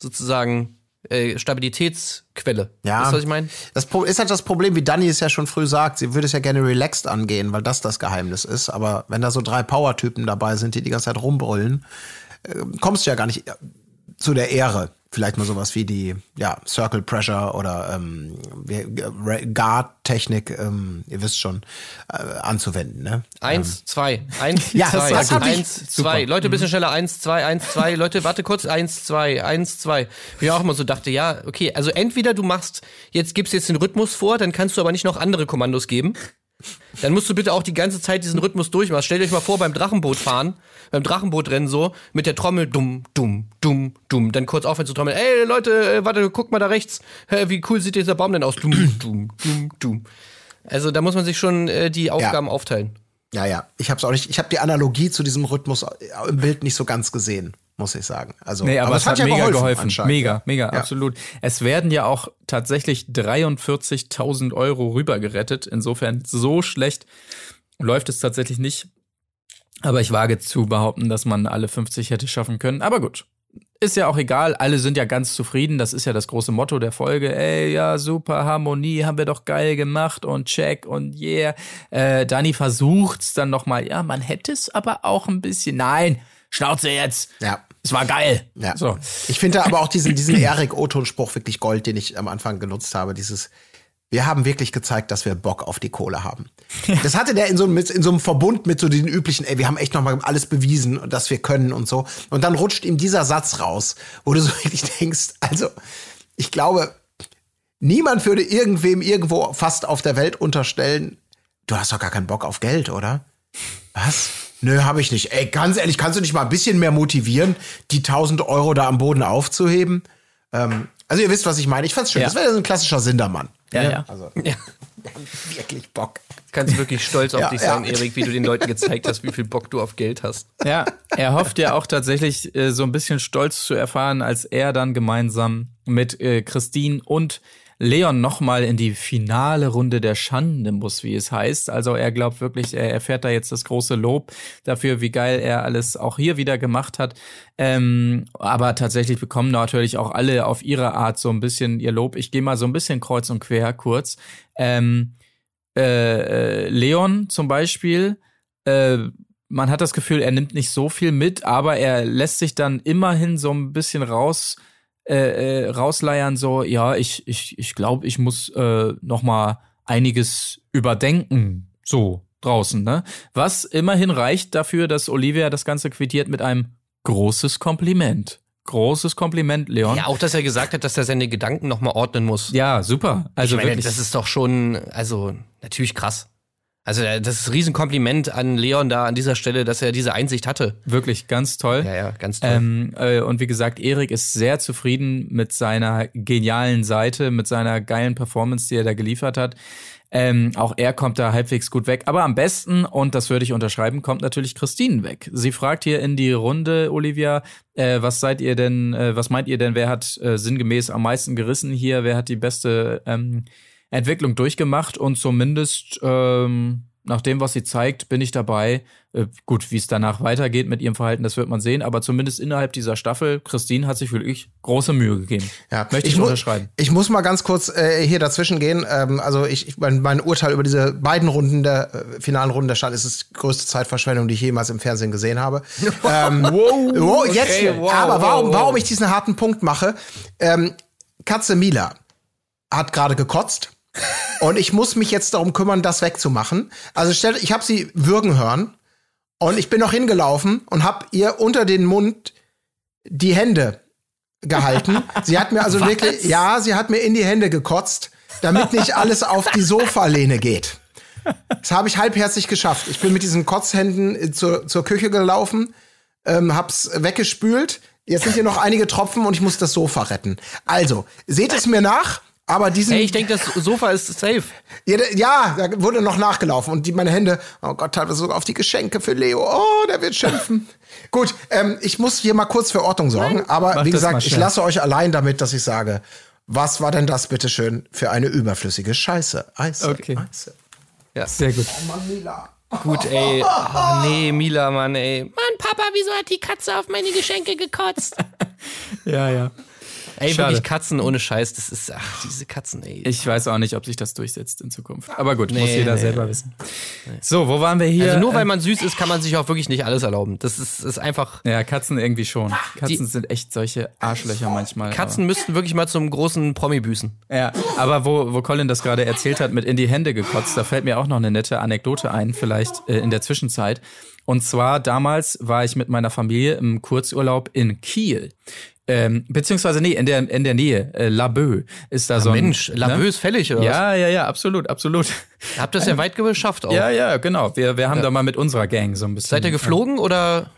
sozusagen äh, Stabilitätsquelle. Ja. Weißt du, was ich meine? Das Pro- ist halt das Problem, wie Dani es ja schon früh sagt, sie würde es ja gerne relaxed angehen, weil das das Geheimnis ist. Aber wenn da so drei Power-Typen dabei sind, die die ganze Zeit rumbrüllen, äh, kommst du ja gar nicht zu der Ehre. Vielleicht mal sowas wie die ja, Circle Pressure oder ähm, äh, Guard-Technik, ähm, ihr wisst schon, äh, anzuwenden. Ne? Eins, zwei, eins, Ja, zwei, das hab ich- eins, zwei. Leute, bisschen schneller. Eins, zwei, eins, zwei. Leute, warte kurz. Eins, zwei, eins, zwei. Wie ich auch immer so dachte, ja, okay, also entweder du machst, jetzt gibst jetzt den Rhythmus vor, dann kannst du aber nicht noch andere Kommandos geben. Dann musst du bitte auch die ganze Zeit diesen Rhythmus durchmachen. Stellt euch mal vor, beim Drachenboot fahren, beim Drachenbootrennen so, mit der Trommel dumm, dumm, dumm, dumm. Dann kurz aufhören zu trommeln. Ey, Leute, äh, warte, guck mal da rechts. Hä, wie cool sieht dieser Baum denn aus? Dumm, dumm, dumm, dumm. Also da muss man sich schon äh, die Aufgaben aufteilen. Ja, ja. Ich habe auch nicht, ich habe die Analogie zu diesem Rhythmus im Bild nicht so ganz gesehen, muss ich sagen. Also, Nee, aber, es hat, mega geholfen. anscheinend. Mega, mega, Ja. absolut. Es werden ja auch tatsächlich 43.000 Euro rübergerettet. Insofern so schlecht läuft es tatsächlich nicht. Aber ich wage zu behaupten, dass man alle 50 hätte schaffen können. Aber gut. Ist ja auch egal, alle sind ja ganz zufrieden. Das ist ja das große Motto der Folge. Ey, ja, super Harmonie, haben wir doch geil gemacht und check und yeah. Äh, Dani versucht's dann nochmal. Ja, man hätte es aber auch ein bisschen. Nein, Schnauze jetzt. Ja. Es war geil. Ja. So. Ich finde aber auch diesen, diesen Erik O-Ton-Spruch wirklich Gold, den ich am Anfang genutzt habe. Dieses, wir haben wirklich gezeigt, dass wir Bock auf die Kohle haben. Das hatte der in so, einem- in so einem Verbund mit so diesen üblichen, ey, wir haben echt nochmal alles bewiesen, dass wir können und so. Und dann rutscht ihm dieser Satz raus, wo du so wirklich denkst, also, ich glaube, niemand würde irgendwem irgendwo fast auf der Welt unterstellen, du hast doch gar keinen Bock auf Geld, oder? Was? Nö, habe ich nicht. Ey, ganz ehrlich, kannst du nicht mal ein bisschen mehr motivieren, die 1000 Euro da am Boden aufzuheben? Ähm, also ihr wisst, was ich meine. Ich fand's schön. Ja. Das wäre so ein klassischer Sindermann. Ja, ja. Also Ja. wirklich Bock. Kannst wirklich stolz auf Ja, dich ja. sein, Erik, wie du den Leuten gezeigt hast, wie viel Bock du auf Geld hast. Ja, er hofft ja auch tatsächlich äh, so ein bisschen stolz zu erfahren, als er dann gemeinsam mit äh, Christine und Leon nochmal in die finale Runde der Schande muss, wie es heißt. Also er glaubt wirklich, er erfährt da jetzt das große Lob dafür, wie geil er alles auch hier wieder gemacht hat. Ähm, aber tatsächlich bekommen natürlich auch alle auf ihre Art so ein bisschen ihr Lob. Ich gehe mal so ein bisschen kreuz und quer kurz. Ähm, äh, äh, Leon zum Beispiel, äh, man hat das Gefühl, er nimmt nicht so viel mit, aber er lässt sich dann immerhin so ein bisschen raus äh, äh, rausleiern, so, ja, ich, ich, ich glaube, ich muss äh, noch mal einiges überdenken, so draußen, ne? Was immerhin reicht dafür, dass Olivia das Ganze quittiert mit einem großes Kompliment. Großes Kompliment, Leon. Ja, auch, dass er gesagt hat, dass er seine Gedanken nochmal ordnen muss. Ja, super. Also ich meine, wirklich. das ist doch schon, also natürlich krass. Also äh, das ist ein Riesenkompliment an Leon da an dieser Stelle, dass er diese Einsicht hatte. Wirklich ganz toll. Ja, ja, ganz toll. Ähm, äh, und wie gesagt, Erik ist sehr zufrieden mit seiner genialen Seite, mit seiner geilen Performance, die er da geliefert hat. Ähm, auch er kommt da halbwegs gut weg. Aber am besten, und das würde ich unterschreiben, kommt natürlich Christine weg. Sie fragt hier in die Runde, Olivia, äh, was seid ihr denn, äh, was meint ihr denn, wer hat äh, sinngemäß am meisten gerissen hier, wer hat die beste ähm, Entwicklung durchgemacht und zumindest ähm, nach dem, was sie zeigt, bin ich dabei. Äh, gut, wie es danach weitergeht mit ihrem Verhalten, das wird man sehen, aber zumindest innerhalb dieser Staffel, Christine hat sich wirklich große Mühe gegeben. Ja, Möchte ich, mu- unterschreiben. Ich muss mal ganz kurz äh, hier dazwischen gehen. Ähm, also ich, ich mein, mein Urteil über diese beiden Runden der äh, finalen Runden der Stadt ist es die größte Zeitverschwendung, die ich jemals im Fernsehen gesehen habe. ähm, wow, jetzt. okay, wow, aber warum, wow, wow. warum ich diesen harten Punkt mache? Ähm, Katze Mila hat gerade gekotzt. Und ich muss mich jetzt darum kümmern, das wegzumachen. Also stell, ich habe sie würgen hören und ich bin noch hingelaufen und habe ihr unter den Mund die Hände gehalten. Sie hat mir also wirklich, ja, sie hat mir in die Hände gekotzt, damit nicht alles auf die Sofalehne geht. Das habe ich halbherzig geschafft. Ich bin mit diesen Kotzhänden zur, zur Küche gelaufen, ähm, hab's weggespült. Jetzt sind hier noch einige Tropfen und ich muss das Sofa retten. Also, seht es mir nach, aber diesen. Hey, ich denke, das Sofa ist safe. Ja, da- ja, da wurde noch nachgelaufen und die, meine Hände, oh Gott, teilweise sogar auf die Geschenke für Leo. Oh, der wird schimpfen. Gut, ähm, ich muss hier mal kurz für Ordnung sorgen, aber Mach wie gesagt, ich lasse euch allein damit, dass ich sage, was war denn das bitteschön für eine überflüssige Scheiße? Eise, Okay. Eise. Sehr gut. Gut, ey. Oh, nee, Mila, Mann, ey. Mann, Papa, wieso hat die Katze auf meine Geschenke gekotzt? Ja, ja. Ey, Schade. wirklich Katzen ohne Scheiß, das ist, ach, diese Katzen, ey. Ich weiß auch nicht, ob sich das durchsetzt in Zukunft. Aber gut, muss Nee, jeder nee, selber wissen. So, wo waren wir hier? also nur weil Äh, man süß ist, kann man sich auch wirklich nicht alles erlauben. Das ist, ist einfach. ja, Katzen irgendwie schon. Katzen sind echt solche Arschlöcher manchmal. Katzen müssten wirklich mal zum großen Promi büßen. Aber, ja, aber wo, wo Colin das gerade erzählt hat, mit in die Hände gekotzt, da fällt mir auch noch eine nette Anekdote ein, vielleicht äh, in der Zwischenzeit. Und zwar damals war ich mit meiner Familie im Kurzurlaub in Kiel. Ähm, beziehungsweise, nee, in der, in der Nähe. Äh, Laboe ist da so ein. Mensch, Labö ist fällig, oder was? Ja, ja, ja, absolut, absolut. Ihr habt das ja weit geschafft auch. Ja, ja, genau. Wir, wir haben da mal mit unserer Gang so ein bisschen. Seid ihr geflogen oder?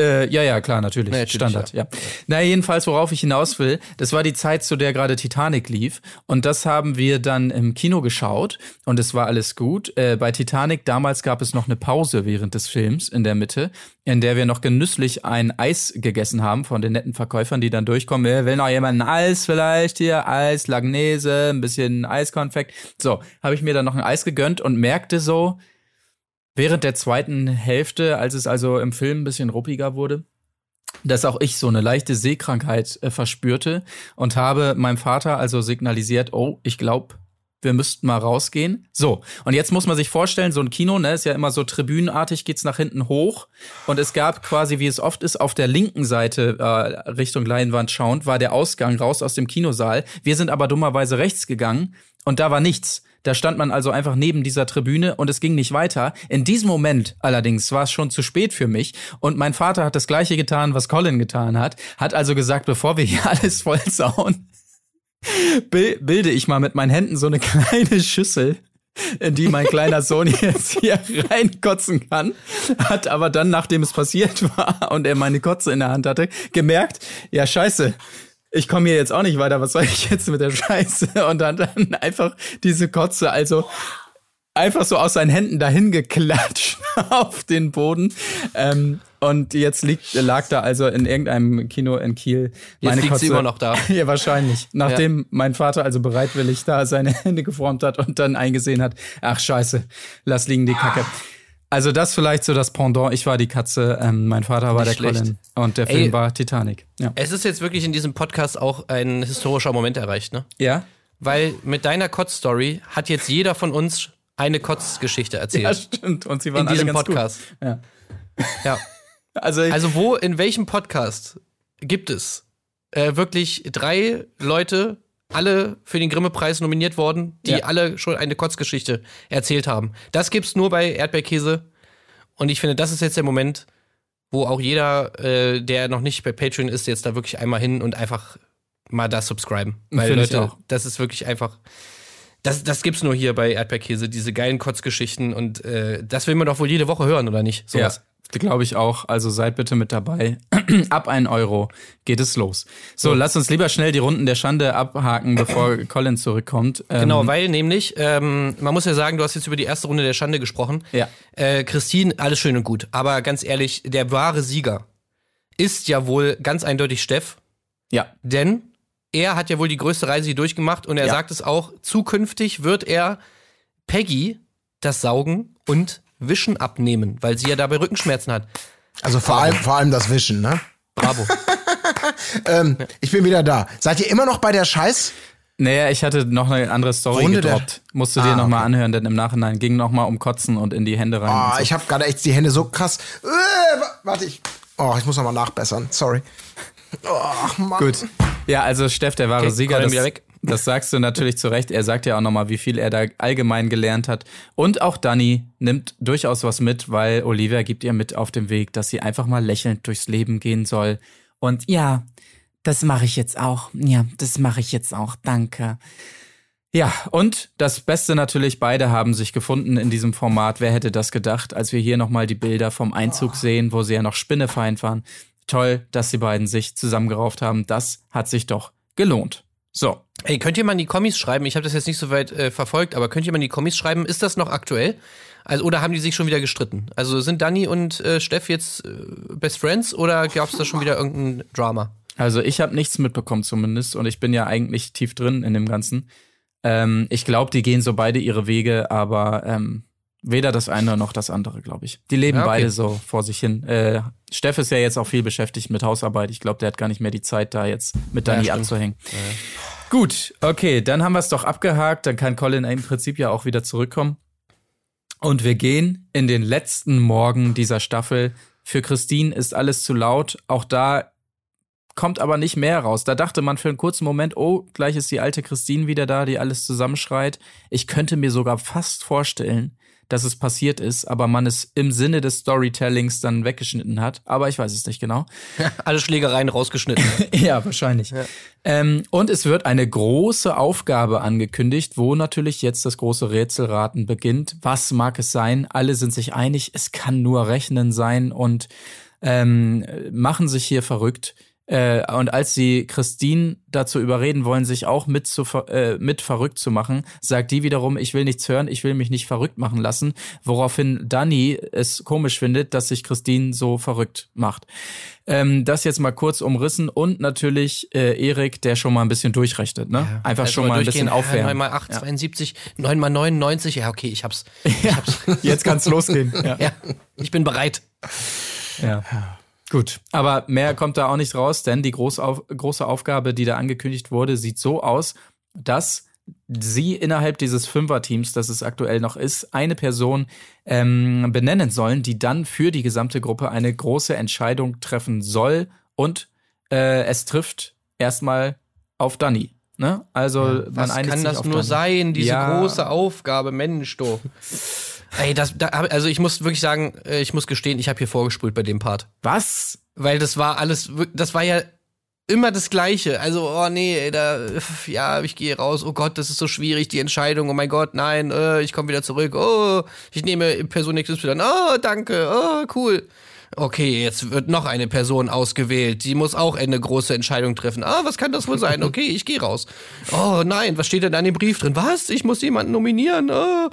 Äh, ja, ja, klar, natürlich. Nee, natürlich, Standard, ja. Na, jedenfalls, worauf ich hinaus will, das war die Zeit, zu der gerade Titanic lief. Und das haben wir dann im Kino geschaut und es war alles gut. Äh, bei Titanic damals gab es noch eine Pause während des Films in der Mitte, in der wir noch genüsslich ein Eis gegessen haben von den netten Verkäufern, die dann durchkommen. Äh, will noch jemand ein Eis vielleicht hier? Eis, Lagnese, ein bisschen Eiskonfekt. So, habe ich mir dann noch ein Eis gegönnt und merkte so, während der zweiten Hälfte, als es also im Film ein bisschen ruppiger wurde, dass auch ich so eine leichte Seekrankheit äh, verspürte und habe meinem Vater also signalisiert, oh, ich glaube, wir müssten mal rausgehen. So, und jetzt muss man sich vorstellen, so ein Kino, ne, ist ja immer so tribünenartig, geht's nach hinten hoch. Und es gab quasi, wie es oft ist, auf der linken Seite äh, Richtung Leinwand schauend, war der Ausgang raus aus dem Kinosaal. Wir sind aber dummerweise rechts gegangen und da war nichts. Da stand man also einfach neben dieser Tribüne und es ging nicht weiter. In diesem Moment allerdings war es schon zu spät für mich und mein Vater hat das gleiche getan, was Colin getan hat, hat also gesagt, bevor wir hier alles vollsauen, bil- bilde ich mal mit meinen Händen so eine kleine Schüssel, in die mein kleiner Sohn jetzt hier reinkotzen kann, hat aber dann, nachdem es passiert war und er meine Kotze in der Hand hatte, gemerkt, ja scheiße, ich komme hier jetzt auch nicht weiter, was soll ich jetzt mit der Scheiße? Und hat dann einfach diese Kotze, also einfach so aus seinen Händen dahin geklatscht auf den Boden. Ähm, und jetzt liegt, lag da also in irgendeinem Kino in Kiel Jetzt liegt sie immer noch da. ja, wahrscheinlich. Nachdem mein Vater also bereitwillig da seine Hände geformt hat und dann eingesehen hat, ach scheiße, lass liegen die Kacke. Also das vielleicht so das Pendant. Ich war die Katze, ähm, mein Vater war Nicht der schlecht. Colin und der Ey. Film war Titanic. Ja. Es ist jetzt wirklich in diesem Podcast auch ein historischer Moment erreicht, ne? Ja? Weil mit deiner Kotz-Story hat jetzt jeder von uns eine Kotzgeschichte erzählt. Ja, stimmt. Und sie waren in diesem alle ganz Podcast. Gut. Ja. Ja. Also, Also wo, in welchem Podcast gibt es äh, wirklich drei Leute, alle für den Grimme-Preis nominiert worden, die Ja. alle schon eine Kotzgeschichte erzählt haben? Das gibt's nur bei Erdbeerkäse. Und ich finde, das ist jetzt der Moment, wo auch jeder, äh, der noch nicht bei Patreon ist, jetzt da wirklich einmal hin und einfach mal das subscriben. Weil Leute, auch. das ist wirklich einfach. Das, das gibt's nur hier bei Erdbeerkäse, diese geilen Kotzgeschichten und äh, das will man doch wohl jede Woche hören, oder nicht? Sowas. Ja, glaube ich auch. Also seid bitte mit dabei. Ab 1 Euro geht es los. So, lass uns lieber schnell die Runden der Schande abhaken, bevor Colin zurückkommt. Ähm, Genau, weil nämlich, ähm, man muss ja sagen, du hast jetzt über die erste Runde der Schande gesprochen. Ja. Äh, Christine, alles schön und gut. Aber ganz ehrlich, der wahre Sieger ist ja wohl ganz eindeutig Steff. Ja, Denn er hat ja wohl die größte Reise hier durchgemacht und er Ja. sagt es auch, zukünftig wird er Peggy das Saugen und Wischen abnehmen, weil sie ja dabei Rückenschmerzen hat. Also vor allem, vor allem das Wischen, ne? Bravo. Ähm, ich bin wieder da. Seid ihr immer noch bei der Scheiß? Naja, ich hatte noch eine andere Story Runde der- gedroppt. Musst du dir Ah, noch mal okay. anhören, denn im Nachhinein ging noch mal um Kotzen und in die Hände rein. Oh, und so. ich habe gerade echt die Hände so krass. Äh, wa- warte, ich. Oh, ich muss noch mal nachbessern. Sorry. Oh, Mann. Gut. Ja, also Steff, der wahre Okay, Sieger, das, das sagst du natürlich zu Recht. Er sagt ja auch nochmal, wie viel er da allgemein gelernt hat. Und auch Dani nimmt durchaus was mit, weil Olivia gibt ihr mit auf dem Weg, dass sie einfach mal lächelnd durchs Leben gehen soll. Und Ja, das mache ich jetzt auch. Ja, das mache ich jetzt auch. Danke. ja, und das Beste natürlich, beide haben sich gefunden in diesem Format. Wer hätte das gedacht, als wir hier nochmal die Bilder vom Einzug sehen, wo sie ja noch spinnefeind waren. Toll, dass die beiden sich zusammengerauft haben. Das hat sich doch gelohnt. So. Ey, könnt ihr mal in die Kommis schreiben? Ich habe das jetzt nicht so weit äh, verfolgt, aber könnt ihr mal in die Kommis schreiben? Ist das noch aktuell? Also oder haben die sich schon wieder gestritten? Also sind Dani und äh, Steff jetzt äh, Best Friends oder gab's da schon wieder irgendein Drama? Also ich habe nichts mitbekommen zumindest und ich bin ja eigentlich tief drin in dem Ganzen. Ähm, ich glaube, die gehen so beide ihre Wege, aber ähm, weder das eine noch das andere, glaube ich. Die leben Ja, okay. beide so vor sich hin. Äh, Steff ist ja jetzt auch viel beschäftigt mit Hausarbeit. Ich glaube, der hat gar nicht mehr die Zeit, da jetzt mit Dani stimmt. abzuhängen. Gut, okay, dann haben wir es doch abgehakt. Dann kann Colin im Prinzip ja auch wieder zurückkommen. Und wir gehen in den letzten Morgen dieser Staffel. Für Christine ist alles zu laut. Auch da kommt aber nicht mehr raus. Da dachte man für einen kurzen Moment, oh, gleich ist die alte Christine wieder da, die alles zusammenschreit. Ich könnte mir sogar fast vorstellen, dass es passiert ist, aber man es im Sinne des Storytellings dann weggeschnitten hat. Aber ich weiß es nicht genau. Alle Schlägereien rausgeschnitten. Ja, wahrscheinlich. Ähm, und es wird eine große Aufgabe angekündigt, wo natürlich jetzt das große Rätselraten beginnt. Was mag es sein? Alle sind sich einig, es kann nur Rechnen sein und ähm, machen sich hier verrückt. Äh, und als sie Christine dazu überreden wollen, sich auch mit, zu, äh, mit verrückt zu machen, sagt die wiederum, ich will nichts hören, ich will mich nicht verrückt machen lassen, woraufhin Dani es komisch findet, dass sich Christine so verrückt macht. Ähm, das jetzt mal kurz umrissen und natürlich äh, Erik, der schon mal ein bisschen durchrechnet, ne? Einfach Also schon mal ein bisschen aufwärmen. 9 mal 8, 72, 9 mal 99. Ja, okay, ich hab's. Ja, jetzt kann's losgehen. Ja. Ja, ich bin bereit. Ja. Gut, aber mehr kommt da auch nicht raus, denn die große, Auf große Aufgabe, die da angekündigt wurde, sieht so aus, dass sie innerhalb dieses Fünfer-Teams, das es aktuell noch ist, eine Person ähm, benennen sollen, die dann für die gesamte Gruppe eine große Entscheidung treffen soll und äh, es trifft erstmal auf Dani. Ne? Also man Was kann das auf nur Dani. sein, diese Ja. große Aufgabe, Mensch, du. Ey, das, da, also ich muss wirklich sagen, äh, ich muss gestehen, ich habe hier vorgespult bei dem Part. Was? Weil das war alles, das war ja immer das Gleiche. Also, oh nee, ey, da, ja, ich gehe raus. Oh Gott, das ist so schwierig, die Entscheidung. Oh mein Gott, nein, äh, ich komme wieder zurück. Oh, ich nehme Person XY. an. Oh, danke, oh, cool. Okay, jetzt wird noch eine Person ausgewählt. Die muss auch eine große Entscheidung treffen. Ah, was kann das wohl sein? Okay, ich gehe raus. Oh nein, was steht denn da in dem Brief drin? Was? Ich muss jemanden nominieren. Oh.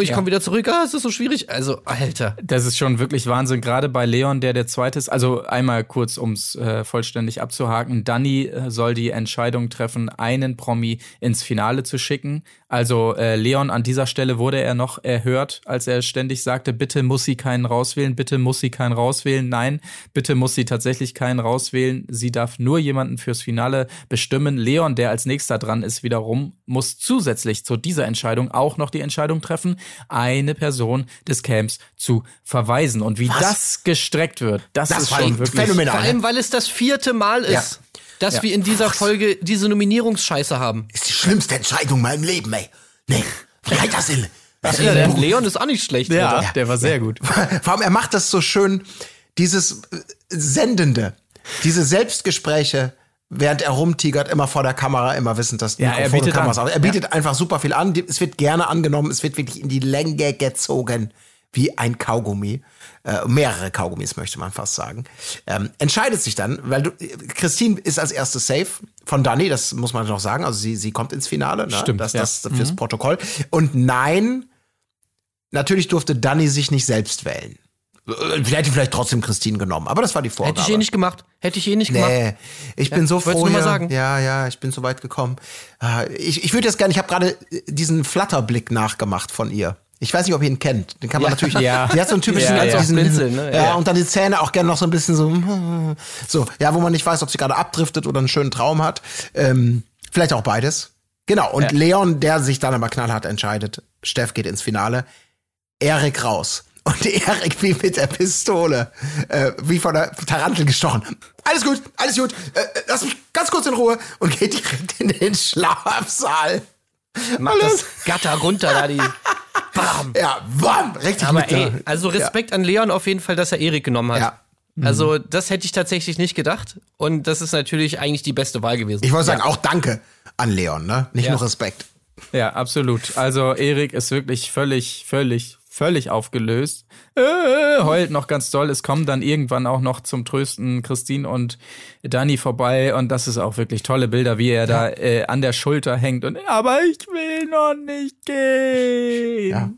Ich komme wieder zurück. Ah, es ist so schwierig. Also, Alter. Das ist schon wirklich Wahnsinn, gerade bei Leon, der der zweite ist. Also einmal kurz, um es äh, vollständig abzuhaken. Danny äh, soll die Entscheidung treffen, einen Promi ins Finale zu schicken. Also äh, Leon, an dieser Stelle wurde er noch erhört, als er ständig sagte, bitte muss sie keinen rauswählen, bitte muss sie keinen rauswählen. Nein, bitte muss sie tatsächlich keinen rauswählen. Sie darf nur jemanden fürs Finale bestimmen. Leon, der als nächster dran ist, wiederum, muss zusätzlich zu dieser Entscheidung auch noch die Entscheidung treffen, eine Person des Camps zu verweisen. Und wie das gestreckt wird, das, Das ist schon wirklich phänomenal. Vor allem, weil es das vierte Mal ist, Ja. dass Ja. wir in dieser Folge diese Nominierungsscheiße haben. Ist die schlimmste Entscheidung in meinem Leben, ey. Nee, denn? Was Ja, der Leon ist auch nicht schlecht. Ja, Alter. der war sehr gut. Vor allem, er macht das so schön, dieses äh, Sendende, diese Selbstgespräche während er rumtigert, immer vor der Kamera, immer wissend, dass die Ja, er Mikrofone bietet Kameras an. Er bietet einfach super viel an. Es wird gerne angenommen, es wird wirklich in die Länge gezogen, wie ein Kaugummi. Äh, mehrere Kaugummis, möchte man fast sagen. Ähm, entscheidet sich dann, weil du, Christine ist als erstes safe von Dani, das muss man noch sagen. Also sie, sie kommt ins Finale. Ne? Stimmt, Das, ja. das fürs Protokoll. Und nein, natürlich durfte Dani sich nicht selbst wählen. Äh, Hätte vielleicht trotzdem Christine genommen, aber das war die Vorgabe. Hätte ich eh nicht gemacht. Hätte ich eh nicht gemacht. Nee, ich bin so froh. mal sagen. Ja, ja, ich bin so weit gekommen. Ah, Ich, ich würde jetzt gerne, ich habe gerade diesen Flatterblick nachgemacht von ihr. Ich weiß nicht, ob ihr ihn kennt. Den kann man Ja. natürlich. Ja. Die hat so einen typischen Ja, ja. diesen, Blinzeln, ne? ja, Ja. und dann die Zähne auch gerne noch so ein bisschen so, so, ja, wo man nicht weiß, ob sie gerade abdriftet oder einen schönen Traum hat. Ähm, vielleicht auch beides. Genau. Und Leon, der sich dann aber knallhart entscheidet, Steff geht ins Finale, Erik raus. Und Erik wie mit der Pistole, äh, wie von der Tarantel gestochen. Alles gut, alles gut. Äh, äh, lass mich ganz kurz in Ruhe und geht direkt in den Schlafsaal. Mach das Gatter runter, da die. Bam. Ja, bam, richtig Aber ey, also Respekt an Leon auf jeden Fall, dass er Erik genommen hat. Ja. Also das hätte ich tatsächlich nicht gedacht. Und das ist natürlich eigentlich die beste Wahl gewesen. Ich wollte sagen, auch danke an Leon, ne? Nicht Ja. nur Respekt. Ja, absolut. Also Erik ist wirklich völlig, völlig, völlig aufgelöst. Äh, heult noch ganz doll. Es kommen dann irgendwann auch noch zum Trösten Christine und Dani vorbei und das ist auch wirklich tolle Bilder, wie er da äh, an der Schulter hängt und aber ich will noch nicht gehen. Ja.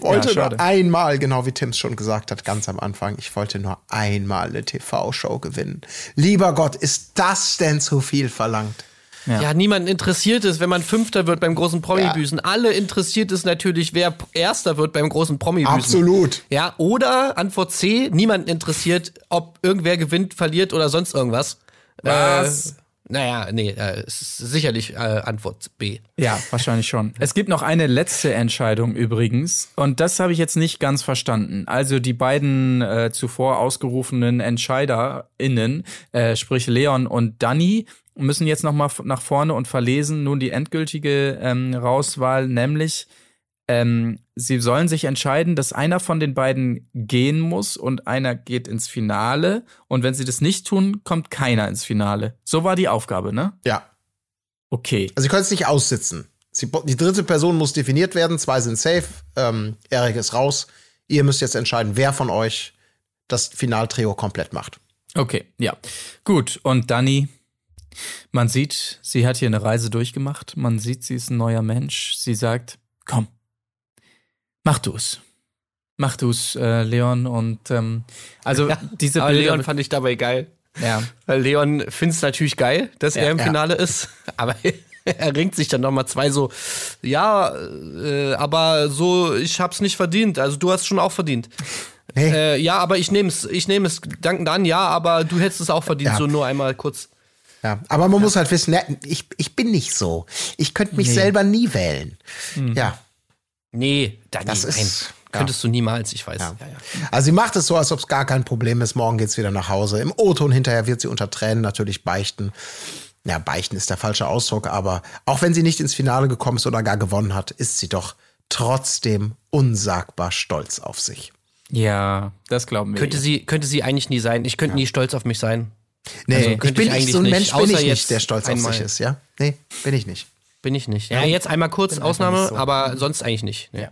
Wollte Ja, nur einmal, genau wie Tims schon gesagt hat, ganz am Anfang, ich wollte nur einmal eine TV-Show gewinnen. Lieber Gott, ist das denn zu viel verlangt? Ja, niemanden interessiert es, wenn man Fünfter wird beim großen Promi-Büßen. Alle interessiert es natürlich, wer Erster wird beim großen Promi-Büßen. Absolut. Ja, oder Antwort C, niemanden interessiert, ob irgendwer gewinnt, verliert oder sonst irgendwas. Was? Äh, naja, nee, äh, sicherlich äh, Antwort B. Ja, wahrscheinlich schon. Es gibt noch eine letzte Entscheidung übrigens. Und das habe ich jetzt nicht ganz verstanden. Also die beiden äh, zuvor ausgerufenen EntscheiderInnen, äh, sprich Leon und Danny, müssen jetzt noch mal f- nach vorne und verlesen nun die endgültige ähm, Rauswahl, nämlich ähm, sie sollen sich entscheiden, dass einer von den beiden gehen muss und einer geht ins Finale. Und wenn sie das nicht tun, kommt keiner ins Finale. So war die Aufgabe, ne? Ja. Okay. Also, Sie können es nicht aussitzen. Sie, die dritte Person muss definiert werden, zwei sind safe, ähm, Erik ist raus. Ihr müsst jetzt entscheiden, wer von euch das Finaltrio komplett macht. Okay, ja. Gut, und Dani, man sieht, sie hat hier eine Reise durchgemacht. Man sieht, sie ist ein neuer Mensch. Sie sagt, komm, mach du's. Mach du's, äh, Leon. Und ähm, also diese Aber Bilder. Leon fand ich dabei geil. ja. Weil Leon findet es natürlich geil, dass er im ja. Finale ist, aber er ringt sich dann nochmal zwei so, ja, äh, aber so, ich hab's nicht verdient, also du hast schon auch verdient. Nee. Äh, ja, aber ich nehme es, ich nehme es dankend an, ja, aber du hättest es auch verdient, Ja. so nur einmal kurz. Ja, aber man muss halt wissen, ne, ich, ich bin nicht so. Ich könnte mich selber nie wählen. Ja, Nee, Dani, Das ist- nein, ja. könntest du niemals, ich weiß. Ja. Ja, Also sie macht es so, als ob es gar kein Problem ist. Morgen geht's wieder nach Hause. Im O-Ton hinterher wird sie unter Tränen natürlich beichten. Ja, beichten ist der falsche Ausdruck, aber auch wenn sie nicht ins Finale gekommen ist oder gar gewonnen hat, ist sie doch trotzdem unsagbar stolz auf sich. ja, das glauben wir. Könnte sie, könnte sie eigentlich nie sein. Ich könnte nie stolz auf mich sein. Nee, Also ich bin ich nicht eigentlich so ein nicht, Mensch, bin außer ich nicht, jetzt der stolz einmal. auf sich ist, ja? Nee, bin ich nicht. Bin ich nicht. Ja, jetzt einmal kurz Ausnahme, so. aber sonst eigentlich nicht. Nee.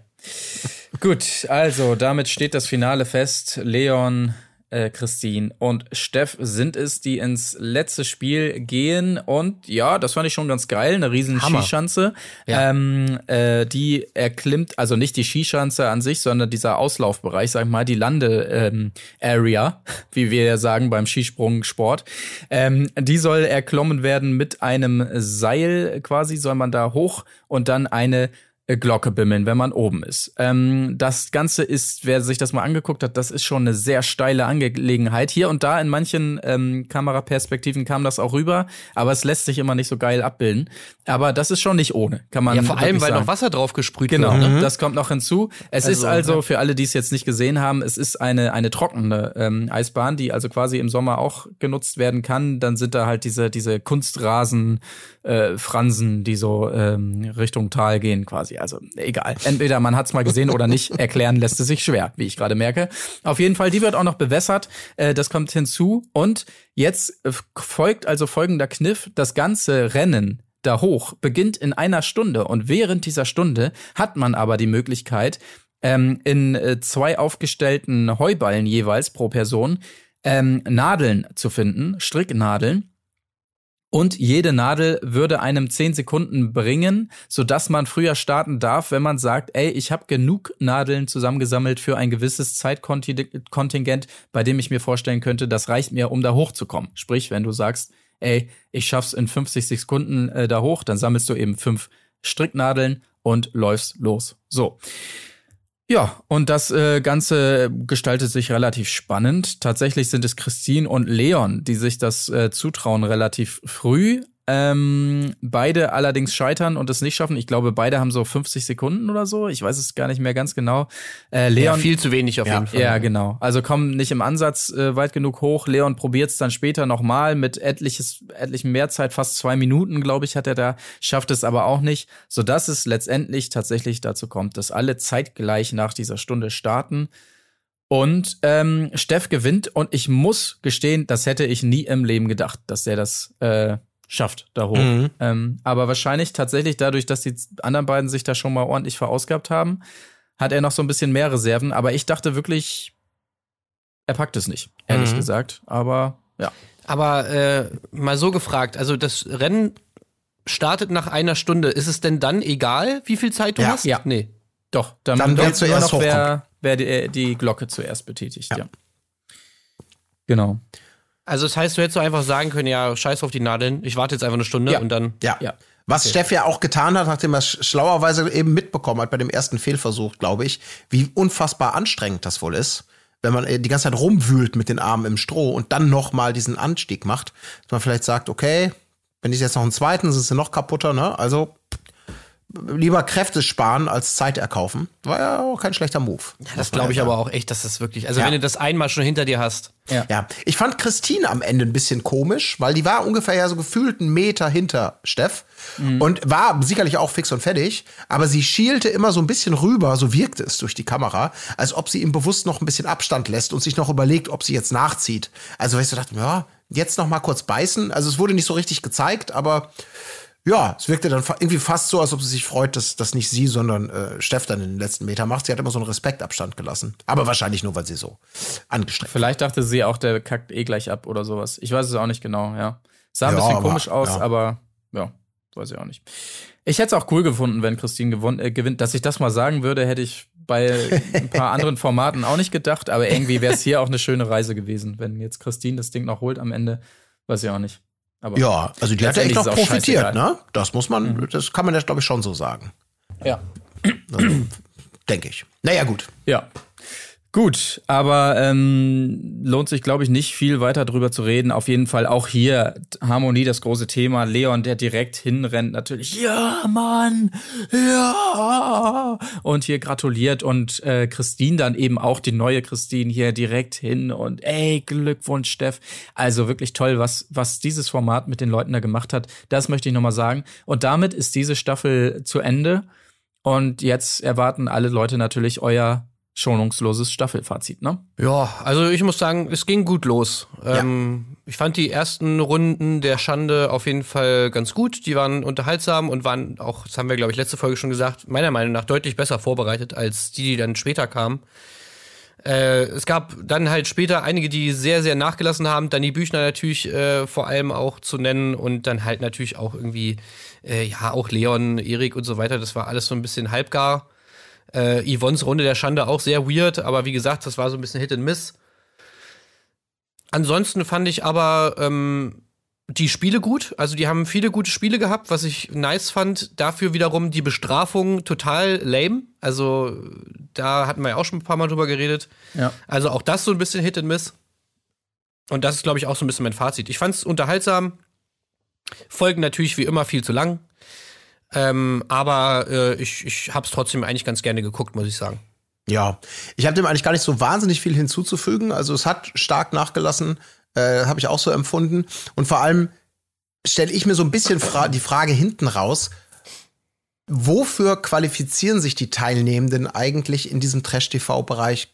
Gut, also damit steht das Finale fest. Leon, äh, Christine und Steff sind es, die ins letzte Spiel gehen. Und ja, das fand ich schon ganz geil. Eine riesen Hammer. Skischanze. Ja. Ähm, äh, die erklimmt, also nicht die Skischanze an sich, sondern dieser Auslaufbereich, sag ich mal, die Lande-Area, wie wir ja sagen beim Skisprungsport. Ähm, die soll erklommen werden mit einem Seil quasi, soll man da hoch und dann eine Glocke bimmeln, wenn man oben ist. Ähm, das Ganze ist, wer sich das mal angeguckt hat, das ist schon eine sehr steile Angelegenheit. Hier und da in manchen ähm, Kameraperspektiven kam das auch rüber, aber es lässt sich immer nicht so geil abbilden. Aber das ist schon nicht ohne, kann man Ja, vor allem, weil sagen. noch Wasser drauf gesprüht Genau, wird. Ne? das kommt noch hinzu. Es ist also für alle, die es jetzt nicht gesehen haben, es ist eine eine trockene ähm, Eisbahn, die also quasi im Sommer auch genutzt werden kann. Dann sind da halt diese diese Kunstrasen äh, Fransen, die so ähm, Richtung Tal gehen quasi. Quasi. Also egal. Entweder man hat's mal gesehen oder nicht. Erklären lässt es sich schwer, wie ich gerade merke. Auf jeden Fall, die wird auch noch bewässert. Äh, das kommt hinzu. Und jetzt äh, folgt also folgender Kniff. Das ganze Rennen da hoch beginnt in einer Stunde. Und während dieser Stunde hat man aber die Möglichkeit, ähm, in äh, zwei aufgestellten Heuballen jeweils pro Person ähm, Nadeln zu finden, Stricknadeln. Und jede Nadel würde einem 10 Sekunden bringen, sodass man früher starten darf, wenn man sagt, ey, ich habe genug Nadeln zusammengesammelt für ein gewisses Zeitkontingent, bei dem ich mir vorstellen könnte, das reicht mir, um da hochzukommen. Sprich, wenn du sagst, ey, ich schaff's in 50 Sekunden äh, da hoch, dann sammelst du eben fünf Stricknadeln und läufst los. So. Ja, und das äh, Ganze gestaltet sich relativ spannend. Tatsächlich sind es Christine und Leon, die sich das äh, zutrauen relativ früh. Ähm, beide allerdings scheitern und es nicht schaffen. Ich glaube, beide haben so 50 Sekunden oder so. Ich weiß es gar nicht mehr ganz genau. Äh, Leon Ja, viel zu wenig auf jeden Fall. ja, genau. Also kommen nicht im Ansatz äh, weit genug hoch. Leon probiert es dann später nochmal mit etliches, etlichem Mehrzeit, fast zwei Minuten, glaube ich, hat er da, schafft es aber auch nicht, sodass es letztendlich tatsächlich dazu kommt, dass alle zeitgleich nach dieser Stunde starten. Und ähm, Steff gewinnt und ich muss gestehen, das hätte ich nie im Leben gedacht, dass der das äh, schafft da hoch. Mhm. Ähm, aber wahrscheinlich tatsächlich dadurch, dass die anderen beiden sich da schon mal ordentlich verausgabt haben, hat er noch so ein bisschen mehr Reserven. Aber ich dachte wirklich, er packt es nicht, ehrlich Mhm. gesagt. Aber ja. Aber äh, mal so gefragt, also das Rennen startet nach einer Stunde. Ist es denn dann egal, wie viel Zeit du Ja. hast? Ja. Nee. Doch, dann, Dann, wer zuerst noch, wer, wer die, die Glocke zuerst betätigt, ja. Ja. Genau. Also das heißt, du hättest so einfach sagen können, ja, scheiß auf die Nadeln, ich warte jetzt einfach eine Stunde Ja. und dann. Ja. Ja. Was Steff ja auch getan hat, nachdem er es schlauerweise eben mitbekommen hat bei dem ersten Fehlversuch, glaube ich, wie unfassbar anstrengend das wohl ist, wenn man äh, die ganze Zeit rumwühlt mit den Armen im Stroh und dann noch mal diesen Anstieg macht, dass man vielleicht sagt, okay, wenn ich jetzt noch einen zweiten, sind sie noch kaputter, ne? Also lieber Kräfte sparen als Zeit erkaufen. War ja auch kein schlechter Move. Das glaube ich aber auch echt, dass das wirklich. Also Ja. wenn du das einmal schon hinter dir hast. Ja, ich fand Christine am Ende ein bisschen komisch, weil die war ungefähr ja so gefühlt einen Meter hinter Steff und war sicherlich auch fix und fertig, aber sie schielte immer so ein bisschen rüber, so wirkte es durch die Kamera, als ob sie ihm bewusst noch ein bisschen Abstand lässt und sich noch überlegt, ob sie jetzt nachzieht. Also, weil ich so dachte, ja, jetzt noch mal kurz beißen. Also, es wurde nicht so richtig gezeigt, aber ja, es wirkte dann irgendwie fast so, als ob sie sich freut, dass das nicht sie, sondern äh, Steff dann in den letzten Meter macht. Sie hat immer so einen Respektabstand gelassen. Aber wahrscheinlich nur, weil sie so angestrengt Vielleicht dachte sie auch, der kackt eh gleich ab oder sowas. Ich weiß es auch nicht genau, ja. Sah ein Ja, bisschen aber- komisch aus, ja. aber ja, weiß ich auch nicht. Ich hätte es auch cool gefunden, wenn Christine gewon- äh, gewinnt. Dass ich das mal sagen würde, hätte ich bei ein paar anderen Formaten auch nicht gedacht, aber irgendwie wäre es hier auch eine schöne Reise gewesen, wenn jetzt Christine das Ding noch holt am Ende. Weiß ich auch nicht. Aber Ja, also die hat ja echt noch auch profitiert, scheißegal. ne? Das muss man, das kann man ja, glaube ich, schon so sagen. ja. Denke ich. Naja, gut. Ja. Gut, aber ähm, lohnt sich, glaube ich, nicht viel weiter drüber zu reden. Auf jeden Fall auch hier Harmonie, das große Thema. Leon, der direkt hinrennt, natürlich, ja, Mann, ja. Und hier gratuliert und äh, Christine dann eben auch, die neue Christine hier direkt hin und ey, Glückwunsch, Steff. Also wirklich toll, was, was dieses Format mit den Leuten da gemacht hat. Das möchte ich nochmal sagen. Und damit ist diese Staffel zu Ende. Und jetzt erwarten alle Leute natürlich euer schonungsloses Staffelfazit, ne? Ja, also ich muss sagen, es ging gut los. Ähm, ich fand die ersten Runden der Schande auf jeden Fall ganz gut. Die waren unterhaltsam und waren auch, das haben wir, glaube ich, letzte Folge schon gesagt, meiner Meinung nach deutlich besser vorbereitet als die, die dann später kamen. Äh, es gab dann halt später einige, die sehr, sehr nachgelassen haben. Danny Büchner natürlich äh, vor allem auch zu nennen und dann halt natürlich auch irgendwie, äh, ja, auch Leon, Erik und so weiter. Das war alles so ein bisschen halbgar. Äh, Yvonnes Runde der Schande auch sehr weird, aber wie gesagt, das war so ein bisschen Hit and Miss. Ansonsten fand ich aber ähm, die Spiele gut. Also die haben viele gute Spiele gehabt, was ich nice fand. Dafür wiederum die Bestrafung total lame. Also da hatten wir ja auch schon ein paar Mal drüber geredet. Ja. Also auch das so ein bisschen Hit and Miss. Und das ist, glaube ich, auch so ein bisschen mein Fazit. Ich fand es unterhaltsam. Folgen natürlich wie immer viel zu lang. Ähm, aber äh, ich, ich habe es trotzdem eigentlich ganz gerne geguckt, muss ich sagen. Ja, ich habe dem eigentlich gar nicht so wahnsinnig viel hinzuzufügen. Also es hat stark nachgelassen, äh, habe ich auch so empfunden. Und vor allem stelle ich mir so ein bisschen fra die Frage hinten raus, wofür qualifizieren sich die Teilnehmenden eigentlich in diesem Trash-TV-Bereich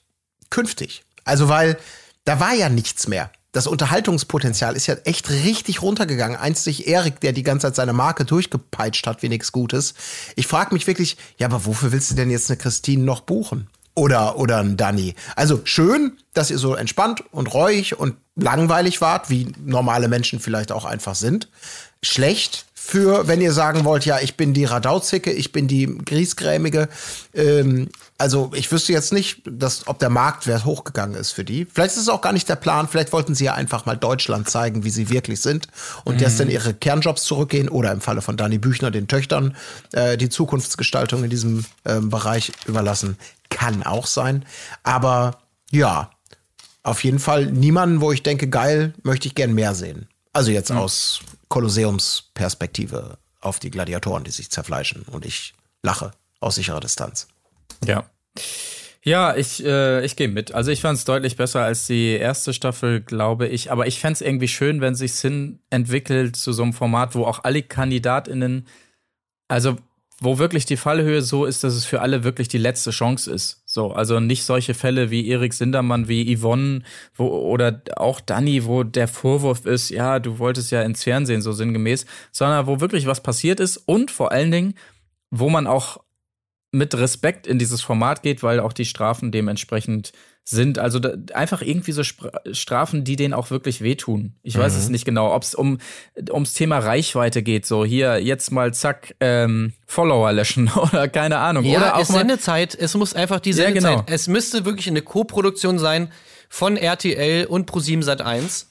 künftig? Also, weil da war ja nichts mehr. Das Unterhaltungspotenzial ist ja echt richtig runtergegangen. Einzig Erik, der die ganze Zeit seine Marke durchgepeitscht hat, wie nichts Gutes. Ich frage mich wirklich, ja, aber wofür willst du denn jetzt eine Christine noch buchen? Oder, oder ein Danny. Also schön, dass ihr so entspannt und ruhig und langweilig wart, wie normale Menschen vielleicht auch einfach sind. Schlecht für, wenn ihr sagen wollt, ja, ich bin die Radauzicke, ich bin die Griesgrämige. Ähm, also ich wüsste jetzt nicht, dass, ob der Marktwert hochgegangen ist für die. Vielleicht ist es auch gar nicht der Plan. Vielleicht wollten sie ja einfach mal Deutschland zeigen, wie sie wirklich sind und mhm. jetzt in ihre Kernjobs zurückgehen oder im Falle von Dani Büchner den Töchtern äh, die Zukunftsgestaltung in diesem äh, Bereich überlassen. Kann auch sein. Aber ja, auf jeden Fall niemanden, wo ich denke, geil, möchte ich gern mehr sehen. Also jetzt mhm. aus Kolosseumsperspektive auf die Gladiatoren, die sich zerfleischen. Und ich lache aus sicherer Distanz. Ja. Ja, ich, äh, ich gehe mit. Also ich fand es deutlich besser als die erste Staffel, glaube ich. Aber ich fände es irgendwie schön, wenn sich Sinn entwickelt zu so einem Format, wo auch alle KandidatInnen, also wo wirklich die Fallhöhe so ist, dass es für alle wirklich die letzte Chance ist. So, also nicht solche Fälle wie Erik Sindermann, wie Yvonne, wo, oder auch Danny, wo der Vorwurf ist, ja, du wolltest ja ins Fernsehen, so sinngemäß, sondern wo wirklich was passiert ist und vor allen Dingen, wo man auch mit Respekt in dieses Format geht, weil auch die Strafen dementsprechend sind. Also da, einfach irgendwie so Strafen, die denen auch wirklich wehtun. Ich mhm. weiß es nicht genau, ob es um ums Thema Reichweite geht. So hier jetzt mal zack ähm, Follower löschen oder keine Ahnung. Ja, oder auch es Sendezeit. Es muss einfach die Sendezeit. Ja, genau. Es müsste wirklich eine Co-Produktion sein von RTL und ProSieben Sat 1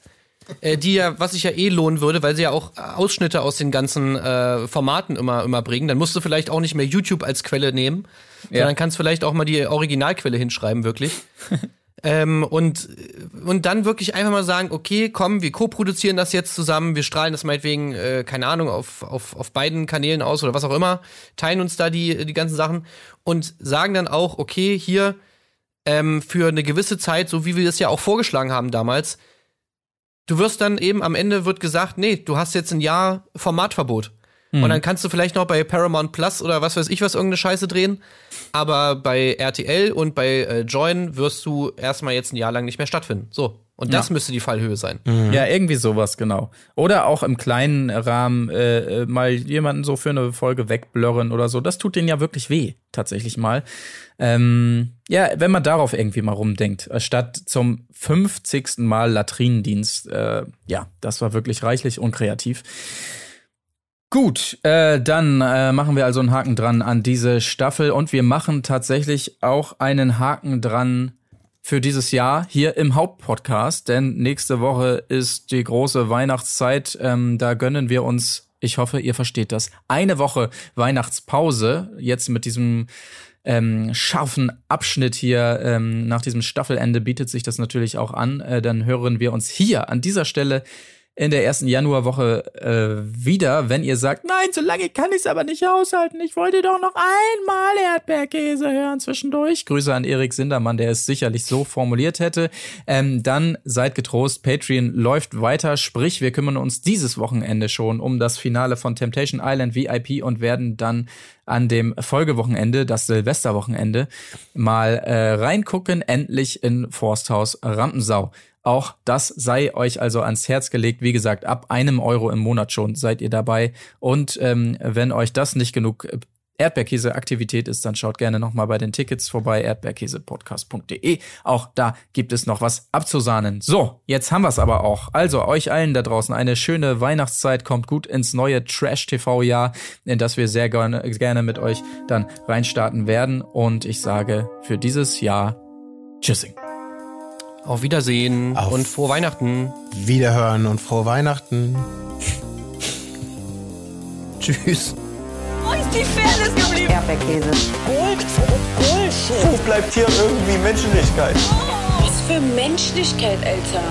äh, die ja, was sich ja eh lohnen würde, weil sie ja auch Ausschnitte aus den ganzen äh, Formaten immer, immer bringen. Dann musst du vielleicht auch nicht mehr YouTube als Quelle nehmen, ja. sondern kannst vielleicht auch mal die Originalquelle hinschreiben, wirklich. ähm, und, und dann wirklich einfach mal sagen, okay, komm, wir co-produzieren das jetzt zusammen, wir strahlen das meinetwegen, äh, keine Ahnung, auf, auf, auf beiden Kanälen aus oder was auch immer, teilen uns da die, die ganzen Sachen und sagen dann auch, okay, hier ähm, für eine gewisse Zeit, so wie wir das ja auch vorgeschlagen haben damals, du wirst dann eben am Ende wird gesagt, nee, du hast jetzt ein Jahr Formatverbot. Mhm. Und dann kannst du vielleicht noch bei Paramount Plus oder was weiß ich was irgendeine Scheiße drehen. Aber bei RTL und bei äh, Join wirst du erstmal jetzt ein Jahr lang nicht mehr stattfinden. So. Und das ja. müsste die Fallhöhe sein. Mhm. Ja, irgendwie sowas, genau. Oder auch im kleinen Rahmen äh, äh, mal jemanden so für eine Folge wegblurren oder so. Das tut denen ja wirklich weh, tatsächlich mal. Ähm, ja, wenn man darauf irgendwie mal rumdenkt, statt zum 50. Mal Latrinendienst, äh, ja, das war wirklich reichlich unkreativ. Gut, äh, dann äh, machen wir also einen Haken dran an diese Staffel und wir machen tatsächlich auch einen Haken dran für dieses Jahr hier im Hauptpodcast, denn nächste Woche ist die große Weihnachtszeit. Ähm, da gönnen wir uns, ich hoffe, ihr versteht das, eine Woche Weihnachtspause. Jetzt mit diesem ähm, scharfen Abschnitt hier ähm, nach diesem Staffelende bietet sich das natürlich auch an. Äh, dann hören wir uns hier an dieser Stelle in der ersten Januarwoche äh, wieder, wenn ihr sagt, nein, so lange kann ich es aber nicht aushalten. Ich wollte doch noch einmal Erdbeerkäse hören zwischendurch. Grüße an Erik Sindermann, der es sicherlich so formuliert hätte. Ähm, dann seid getrost, Patreon läuft weiter. Sprich, wir kümmern uns dieses Wochenende schon um das Finale von Temptation Island VIP und werden dann an dem Folgewochenende, das Silvesterwochenende, mal äh, reingucken, endlich in Forsthaus Rampensau. Auch das sei euch also ans Herz gelegt. Wie gesagt, ab einem Euro im Monat schon seid ihr dabei. Und ähm, wenn euch das nicht genug äh, Erdbeerkäse-Aktivität ist, dann schaut gerne nochmal bei den Tickets vorbei, erdbeerkäsepodcast.de. Auch da gibt es noch was abzusahnen. So, jetzt haben wir es aber auch. Also euch allen da draußen eine schöne Weihnachtszeit, kommt gut ins neue Trash-TV-Jahr, in das wir sehr gerne, gerne mit euch dann reinstarten werden. Und ich sage für dieses Jahr Tschüssing. Auf Wiedersehen Auf und frohe Weihnachten. Wiederhören und frohe Weihnachten. Tschüss. Wo ist die Fairness geblieben? Erdbeerkäse. Gold, Bullshit. Wo bleibt hier irgendwie Menschlichkeit? Was für Menschlichkeit, Alter.